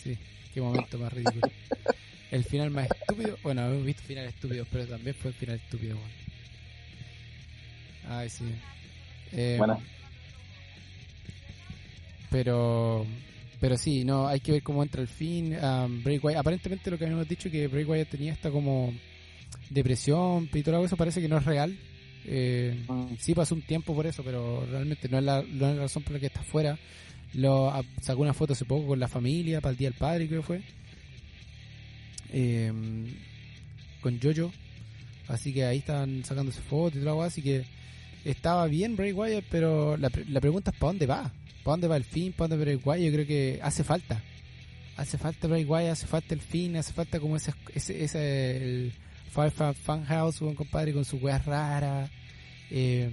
sí, qué momento más ridículo. <laughs> El final más estúpido, bueno, hemos visto finales estúpidos, pero también fue el final estúpido, weón. Ay, sí. Eh, Buena. Pero pero sí, no, hay que ver cómo entra el fin. Um, Bray Wyatt- aparentemente lo que habíamos dicho que Bray Wyatt tenía esta como depresión y todo eso parece que no es real. Eh, Mm. sí pasó un tiempo por eso, pero realmente no es, la, no es la razón por la que está fuera. Lo, a- sacó una foto hace poco con la familia para el Día del Padre, creo que fue. Eh, con Jojo. Así que ahí estaban sacándose fotos y todo algo así que estaba bien Bray Wyatt, pero la, la pregunta es ¿para dónde va? ¿Para dónde va el fin? ¿Para dónde va Bray Wyatt? Yo creo que hace falta. Hace falta Bray Wyatt, hace falta el fin, hace falta como ese, ese, ese el Fire Fan, Fan House, compadre, con sus weas raras. Eh,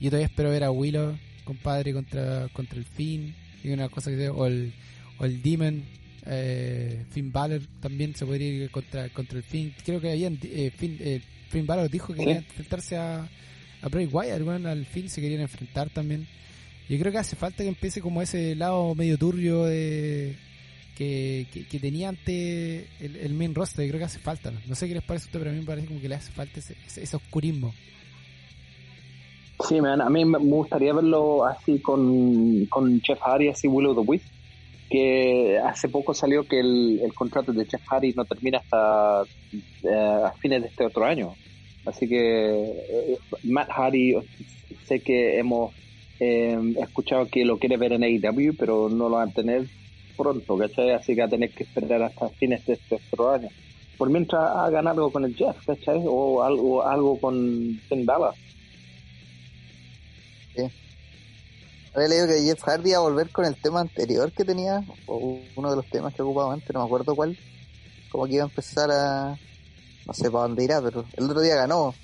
yo todavía espero ver a Willow, compadre, contra, contra el Finn. Y una cosa que o el, o el Demon, eh, Finn Balor también se podría ir contra, contra el Finn. Creo que habían, eh, Finn, eh, Finn Balor dijo que Sí. quería enfrentarse a, a Bray Wyatt, al Finn se querían enfrentar también. Yo creo que hace falta que empiece como ese lado medio turbio de que, tenía antes el, main roster. Yo creo que hace falta. No, sé qué les parece a usted, pero a mí me parece como que le hace falta ese, ese, ese oscurismo. Sí, man, a mí me gustaría verlo así con, con Jeff Hardy, así Willow the Wisp, que hace poco salió que el, el contrato de Jeff Hardy no termina hasta eh, a fines de este otro año. Así que eh, Matt Hardy, sé que hemos eh, escuchado que lo quiere ver en AEW, pero no lo van a tener pronto, ¿cachai? Así que va a tener que esperar hasta fines de este otro año. Por mientras hagan algo con el Jeff, ¿cachai? O algo, algo con Finn Balor. Había leído que Jeff Hardy iba a volver con el tema anterior que tenía, o uno de los temas que ocupaba antes, no me acuerdo cuál. Como que iba a empezar a. No sé para dónde irá, pero el otro día ganó.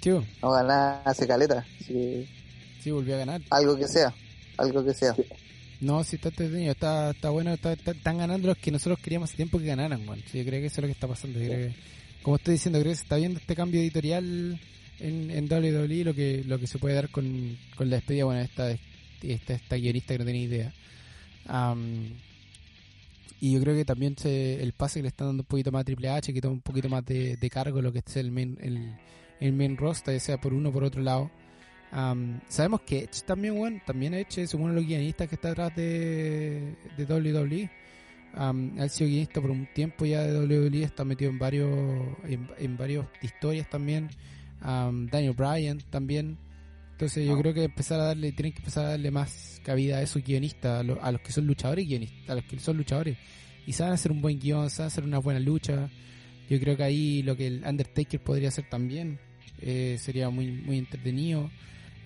Sí, bo. No ganaba hace caleta. Que sí, volvió a ganar. algo que sea. Algo que sea. No, sí, está entretenido, está, está bueno, está, está- están ganando los que nosotros queríamos hace tiempo que ganaran. Sí, yo creo que eso es lo que está pasando. Yo creo que, como estoy diciendo, creo que se está viendo este cambio editorial en, en WWE, lo que, lo que se puede dar con, con la despedida, bueno, esta, esta, esta guionista que no tenía idea. Y yo creo que también se, el pase que le están dando un poquito más Triple H, que toma un poquito más de, de cargo lo que es el main, el, el main roster, ya sea por uno o por otro lado. Sabemos que Edge también, bueno, también Edge es uno de los guionistas que está atrás de, de WWE. Ha sido guionista por un tiempo ya de WWE, está metido en varios en, en varios historias también. Am, Daniel Bryan también. Entonces yo Ah. creo que empezar a darle, tienen que empezar a darle más cabida a esos guionistas, a, lo- a los que son luchadores y guionistas, a los que son luchadores. Y saben hacer un buen guion, saben hacer una buena lucha. Yo creo que ahí lo que el Undertaker podría hacer también eh, sería muy muy entretenido.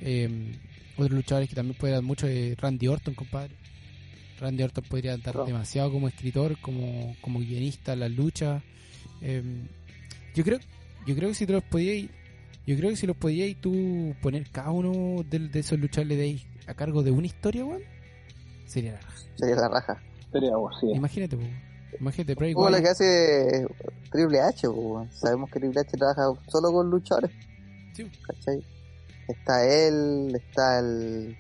Eh, otros luchadores que también pueden dar mucho de Randy Orton, compadre. Randy Orton podría dar demasiado como escritor, como, como guionista en la lucha. Eh, yo creo yo creo que si te los podíais yo creo que si los podíais tú poner cada uno de, de esos luchadores de ahí a cargo de una historia, weón, sería la raja. Sería la raja. Sería algo así. Imagínate, po. imagínate, Bray Como lo que hace Triple H, weón. sabemos que Triple H trabaja solo con luchadores, Sí. ¿cachai? Está él, está el...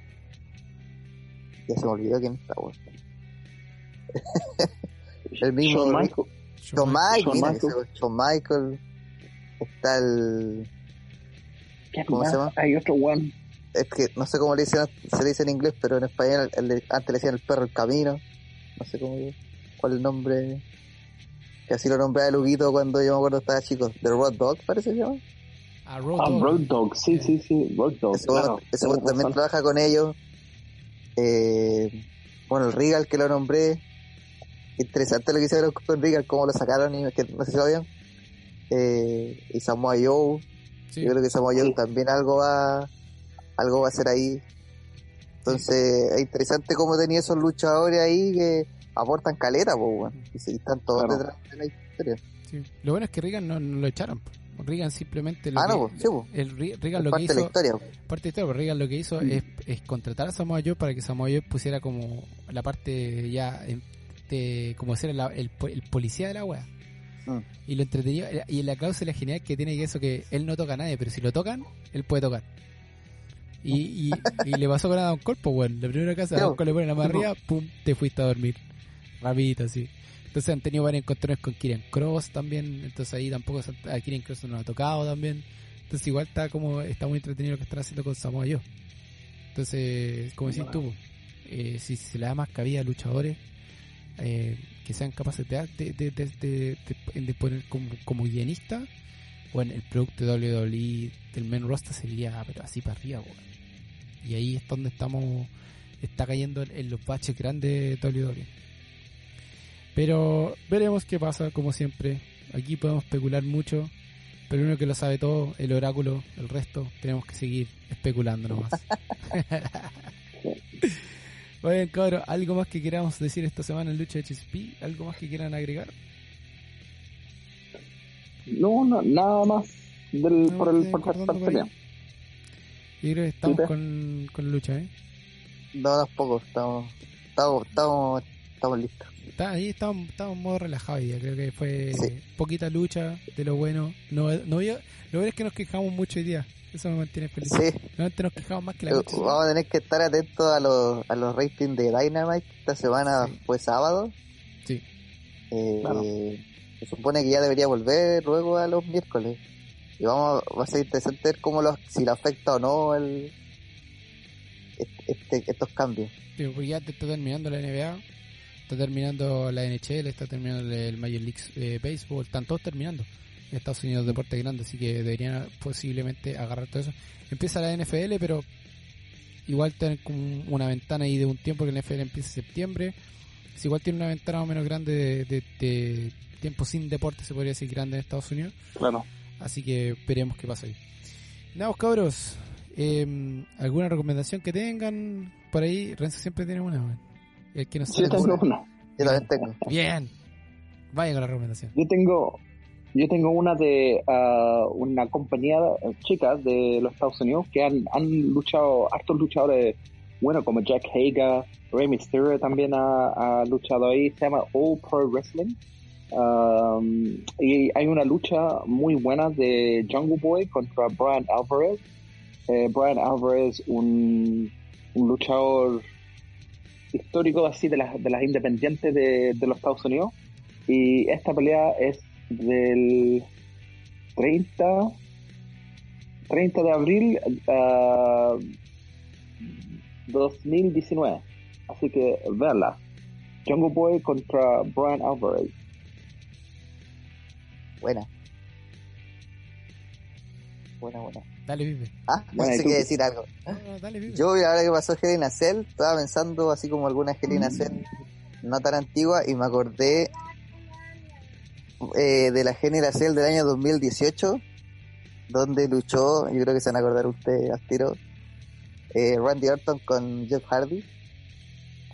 Ya se me olvidó quién está, weón. <laughs> el mismo Shawn Michaels. Shawn Michaels, Shawn Michaels, está el... ¿Qué ¿Cómo más? se llama? Hay otro one. Es que no sé cómo le dicen, se le dice en inglés, pero en español el antes le decían el perro el camino. No sé cómo, cuál es el nombre. Que así lo nombraba el Huguito cuando yo me acuerdo estaba chico. The Road Dog parece que se llama. A Road Ah. Road Dog, sí, sí, sí, Road Dog. Ese claro. también trabaja con ellos. Eh, bueno, el Regal que lo nombré. Interesante lo que hicieron con Regal, cómo lo sacaron y que no sé si sabían. Eh, y Samoa Joe. Sí. Yo creo que Samoa Joe Sí. también algo va algo va a hacer ahí. Entonces, es interesante cómo tenía esos luchadores ahí que aportan caleta, pues. Y están todos Claro. detrás de la historia. Sí. Lo bueno es que Reagan no, no lo echaron. Reagan simplemente lo Ah, que, no, sí, pues. el Re- Reagan lo que parte de la hizo historia. parte de historia, pero Reagan lo que hizo Mm. es, es contratar a Samoa Joe para que Samoa Joe pusiera como la parte ya de como ser el, el policía de la wea. Mm. Y lo entretenido, y la cláusula genial que tiene que eso que él no toca a nadie, pero si lo tocan, él puede tocar. Y, y, y le pasó con Adam Cole, pues bueno, la primera casa, Adam Cole le pone la mano arriba, pum, te fuiste a dormir. Rapidito, así. Entonces han tenido varios encontrones con Kieran Cross también, entonces ahí tampoco a Kieran Cross no lo ha tocado también. Entonces igual está como está muy entretenido lo que están haciendo con Samoa Joe. Entonces, como decís tú, eh, si se le da más cabida a luchadores eh, que sean capaces de, de, de, de, poner como, como guionista, bueno, el producto de WWE del main roster sería pero así para arriba, weón. Y ahí es donde estamos está cayendo en los baches grandes de WWE. Pero veremos qué pasa, como siempre. Aquí podemos especular mucho, pero uno que lo sabe todo, el oráculo, el resto, tenemos que seguir especulando nomás. <laughs> Oigan, cabrón, ¿algo más que queramos decir esta semana en lucha de HSP? ¿Algo más que quieran agregar? No, no nada más del, No, por el por por. Yo creo que estamos con, con lucha, ¿eh? No, tampoco, estamos, estamos, estamos, estamos listos. Está, ahí estamos, estamos en modo relajado día. Creo que fue Sí. poquita lucha de lo bueno. No, no había- lo bueno es que nos quejamos mucho hoy día. Eso me mantiene feliz. Sí, Normalmente nos quejamos más que la eh, lucha. vamos a tener que estar atentos a los, a los ratings de Dynamite. Esta semana Sí. fue sábado. Sí. Eh, Claro. Se supone que ya debería volver luego a los miércoles. Y vamos, va a ser interesante ver cómo los, si le afecta o no el, este, estos cambios. Sí, porque ya te está terminando la NBA, está terminando la NHL, está terminando el Major League eh, Baseball, están todos terminando. En Estados Unidos deporte grande, así que deberían posiblemente agarrar todo eso. Empieza la NFL, pero igual tener como una ventana ahí de un tiempo que la NFL empieza en septiembre. Es igual tiene una ventana más o menos grande de, de- de tiempo sin deporte, se podría decir grande en Estados Unidos. Claro. Así que veremos qué pasa ahí. Nada, pues, cabros. eh, ¿Alguna recomendación que tengan por ahí? Renzo siempre tiene una. El que nos Sí, yo tengo una. Yo también tengo. Bien. Vayan con la recomendación. Yo tengo, yo tengo una de ah, una compañía eh, chicas de los Estados Unidos que han, han luchado, hartos luchadores, bueno, como Jack Hager, Rey Mysterio también ha, ha luchado ahí, se llama All Pro Wrestling. Um, y hay una lucha muy buena de Jungle Boy contra Brian Alvarez. Eh, Brian Alvarez, un, un luchador histórico así de las, de las independientes de, de los Estados Unidos. Y esta pelea es del 30, 30 de abril ah, 2019. Así que veanla. Jungle Boy contra Brian Alvarez. Buena. Buena, buena. Dale, vive. Ah, Bueno, pensé ¿y tú que qué? decir algo. No, no, dale, vive. Yo, ahora que pasó Hell in a Cell, estaba pensando así como alguna Hell in a Cell no tan antigua y me acordé eh, de la a Cell del año 2018, donde luchó, yo creo que se van a acordar ustedes al tiro, eh, Randy Orton con Jeff Hardy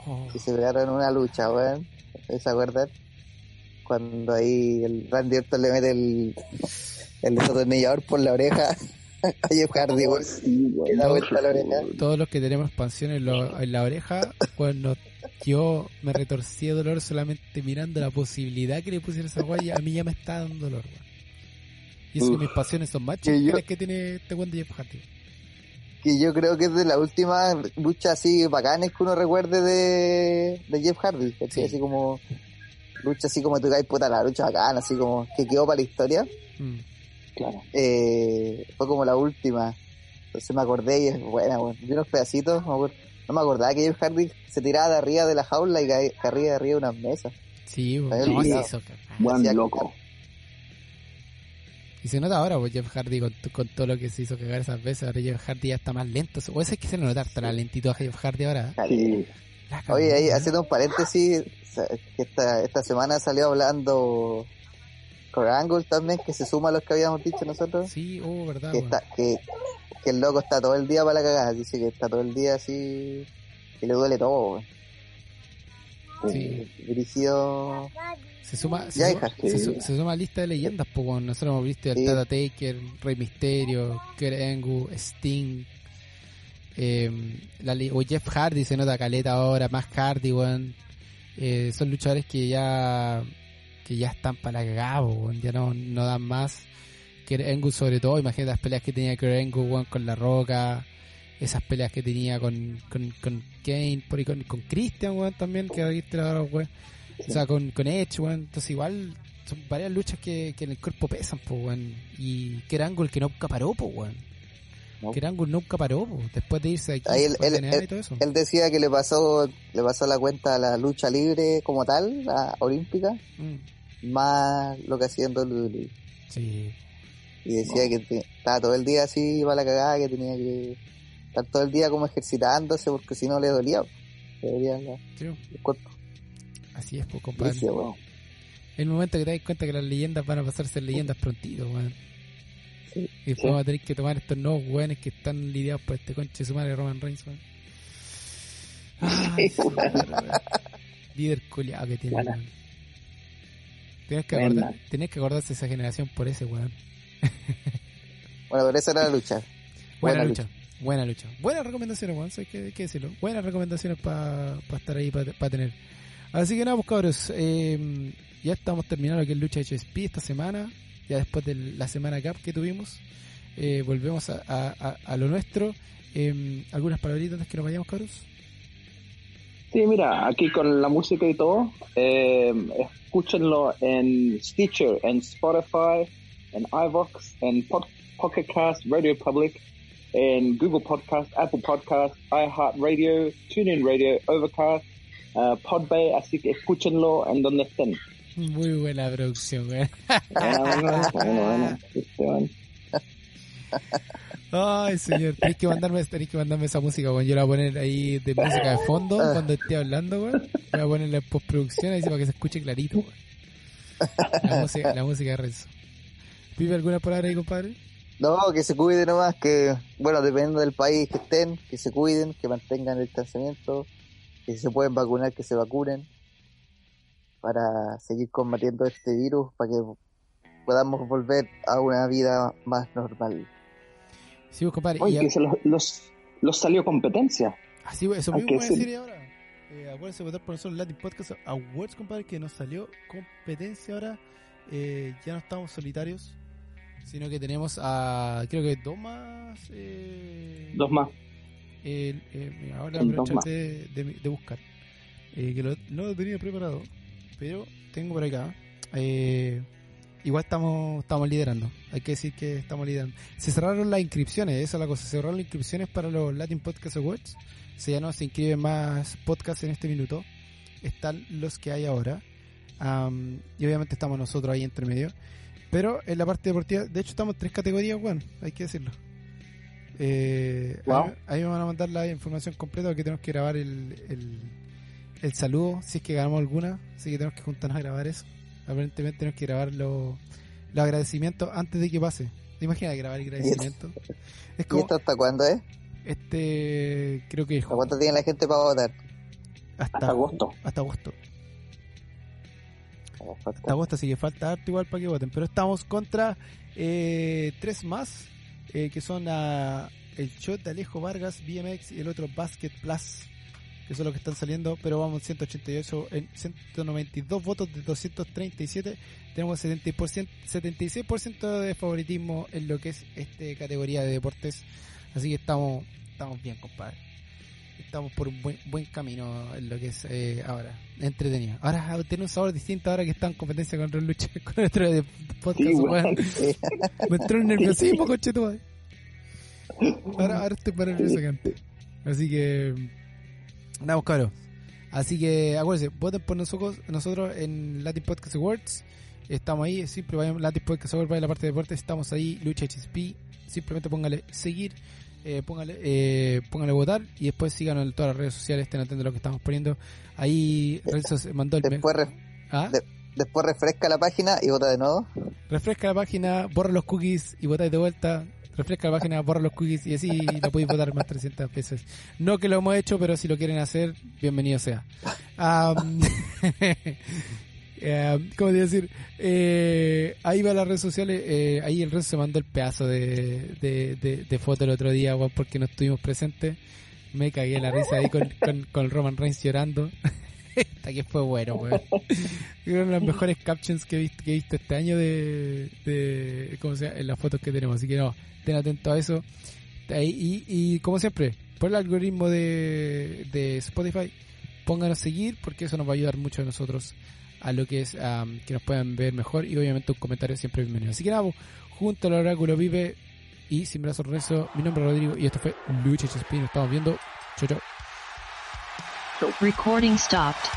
Oh, y se pegaron una lucha, weón. ¿Se acuerdan? Cuando ahí el Randy Orton le mete el, el desatornillador por la oreja <laughs> a Jeff Hardy, weón. Que da vuelta la oreja. todos los que tenemos expansión en, lo- en la oreja, cuando yo me retorcí de dolor solamente mirando la posibilidad que le pusiera esa guaya, a mí ya me está dando dolor. weón. Y eso que Uf. mis pasiones son más Que chicas yo- que que tiene este buen de Jeff Hardy. que yo creo que es de las últimas luchas así bacanes que uno recuerde de, de Jeff Hardy. Sí. así como lucha así como tú caes puta la lucha bacana, así como que quedó para la historia, Mm. Claro. eh, fue como la última, entonces me acordé y es buena, bueno. vi unos pedacitos, me acuer- no me acordaba que Jeff Hardy se tiraba de arriba de la jaula y caía de arriba de unas mesas, Sí, weón. Ahí No, olvidado. sí. Buen loco. Y se nota ahora, pues Jeff Hardy con, con todo lo que se hizo cagar esas veces, ahora Jeff Hardy ya está más lento. O eso es que se le nota harta la lentitud a Jeff Hardy ahora. ¿eh? Sí. Oye, ahí haciendo un paréntesis, que esta, esta semana salió hablando Kurt Angle también, que se suma a los que habíamos dicho nosotros. Sí, oh, verdad, que está que, que el loco está todo el día para la cagada, dice que está todo el día así que le duele todo. Sí. Dirigido Se suma, se, suma, se, se suma a lista de leyendas, pues weón. nosotros hemos visto a Sí. Tata Taker, Rey Misterio, Kurt Sting, eh, la, o Jeff Hardy se nota caleta ahora, más Hardy, weón. Eh, son luchadores que ya que ya están para la cagada, po, weón. ya no, no dan más. Angle sobre todo, imagínate las peleas que tenía weón, con La Roca, esas peleas que tenía con, con, con Kane, por ahí con, con Christian, weón, también, que aquí te la weón. O sea, con, con Edge, weón. Entonces igual son varias luchas que, que en el cuerpo pesan, pues, weón. Y Kerangle que nunca paró, pues, weón. No. Nunca paró, po, después de irse aquí, Ahí él- y todo eso. él decía que le pasó le pasó la cuenta a la lucha libre como tal, la olímpica, Mm, más lo que hacía en WWE. sí. Y decía que estaba todo el día así para la cagada, que tenía que estar todo el día como ejercitándose porque si no le dolía, le dolía la- Sí, el cuerpo. así es, pues, compadre. Brígido, weón. El momento que te das cuenta que las leyendas van a pasar a ser leyendas prontito, weón. Sí, Y después sí. vamos a tener que tomar estos nuevos weones que están lidiados por este conche de su madre Roman Reigns, weón. <laughs> Weón. Líder culiado que tiene. Tienes que, acordar, tenés que acordarse de esa generación por ese, weón. <laughs> Bueno, por eso era la lucha. Buena, Buena lucha. Buena lucha. Buenas recomendaciones, weón. Hay que, decirlo. Buenas recomendaciones para estar ahí, para tener. Así que nada, pues cabros. eh, ya estamos terminando lo que es lucha HSP esta semana. Ya después de la semana Cup que tuvimos. eh, volvemos a, a- a- a lo nuestro. Eh, ¿Algunas palabritas antes que nos vayamos, cabros? Sí, mira, aquí con la música y todo, eh, escúchenlo en Stitcher, en Spotify, en iVox, en Pod- Pocket Cast, Radio Public, en Google Podcast, Apple Podcast, iHeartRadio, TuneIn Radio, Overcast, uh, Podbay, así que escúchenlo en donde estén. Muy buena producción, weón. Bueno, bueno, bueno. <laughs> Ay, señor, tenés que mandarme, tenés que mandarme esa música, weón. Yo la voy a poner ahí de música de fondo cuando esté hablando, weón. La voy a poner en postproducción ahí para que se escuche clarito, weón. La música, la música de Renzo. ¿Vive alguna palabra ahí, compadre? No, que se cuiden nomás, que, bueno, dependiendo del país que estén, que se cuiden, que mantengan el distanciamiento, que si se pueden vacunar, que se vacunen, para seguir combatiendo este virus, para que podamos volver a una vida más normal. Sí, compadre. Oye, que se los, los, los salió competencia. así, eso hay mismo voy a decir- decir ahora. Eh, acuérdense de votar por nosotros Latin Podcast Awards, compadre, que nos salió competencia ahora. Eh, ya no estamos solitarios, sino que tenemos a, creo que dos más. Eh, Dos más. eh, mira, ahora dogma. de, de, de buscar. Que lo, no lo tenía preparado, pero tengo por acá. Eh, igual estamos estamos liderando. Hay que decir que estamos liderando. Se cerraron las inscripciones, esa es la cosa. Se cerraron las inscripciones para los Latin Podcast Awards. O sea, ya no se inscriben más podcasts en este minuto. Están los que hay ahora. Am, y obviamente estamos nosotros ahí entre medio. Pero en la parte deportiva, de hecho estamos en tres categorías, bueno, hay que decirlo. Eh, Wow. ahí, ahí me van a mandar la información completa porque tenemos que grabar el, el, el saludo, si es que ganamos alguna, así que tenemos que juntarnos a grabar eso. Aparentemente tenemos que grabar los los agradecimientos antes de que pase. ¿Te imaginas grabar el agradecimiento? <laughs> Es ¿Y esto hasta cuándo es? este, creo que ¿Hasta cuánto tiene la gente para votar? hasta, Hasta agosto. Hasta agosto. Hasta agosto, así que falta harto igual para que voten. Pero estamos contra eh, tres más, eh, que son ah, el shot de Alejo Vargas, BMX y el otro Basket Plus, que son los que están saliendo. Pero vamos 188 en 192 votos de 237. Tenemos 70%, 76% de favoritismo en lo que es esta categoría de deportes. Así que estamos, estamos bien, compadre estamos por un buen, buen camino en lo que es eh, ahora entretenido. Ahora tiene un sabor distinto ahora que está en competencia con Ron Lucha <laughs> con nuestro de podcast. Sí. Sí. <laughs> Me entró un nerviosismo, <laughs> coche tú. Ahora, ahora estoy más nervioso que antes. Así que andamos caros. Así que acuérdense, voten por nosotros, nosotros en Latin Podcast Awards. Estamos ahí, siempre vayan Latin Podcast Awards, vayan a la parte de deportes, estamos ahí, Lucha HSP. Simplemente póngale seguir, eh, póngale, eh, póngale votar y después síganos en todas las redes sociales, estén atentos a lo que estamos poniendo. Ahí Renzo se mandó el Después, ¿Ah? de- después refresca la página y vota de nuevo. refresca la página, borra los cookies y votáis de vuelta. Refresca la página, borra los cookies y así lo podéis votar más 300 veces. No que lo hemos hecho, pero si lo quieren hacer, bienvenido sea. Eh, <laughs> ¿Cómo te decir? Eh, ahí va las redes sociales. eh, ahí el resto se mandó el pedazo de, de, de, de foto el otro día, porque no estuvimos presentes. Me cagué la risa ahí con, con, con Roman Reigns llorando. Esta que fue bueno, weón. Fueron las mejores captions que he visto, que he visto este año de, de ¿cómo se llama? en las fotos que tenemos. Así que no, estén atentos a eso. Ahí, y, y como siempre, por el algoritmo de, de Spotify, pónganos a seguir porque eso nos va a ayudar mucho a nosotros a lo que es am, que nos puedan ver mejor y obviamente un comentario siempre bienvenido. Así que nada, pues, junto al oráculo vive y sin brazos rezo, mi nombre es Rodrigo y esto fue Lucha HSP, nos estamos viendo. Chau, chau. Recording stopped.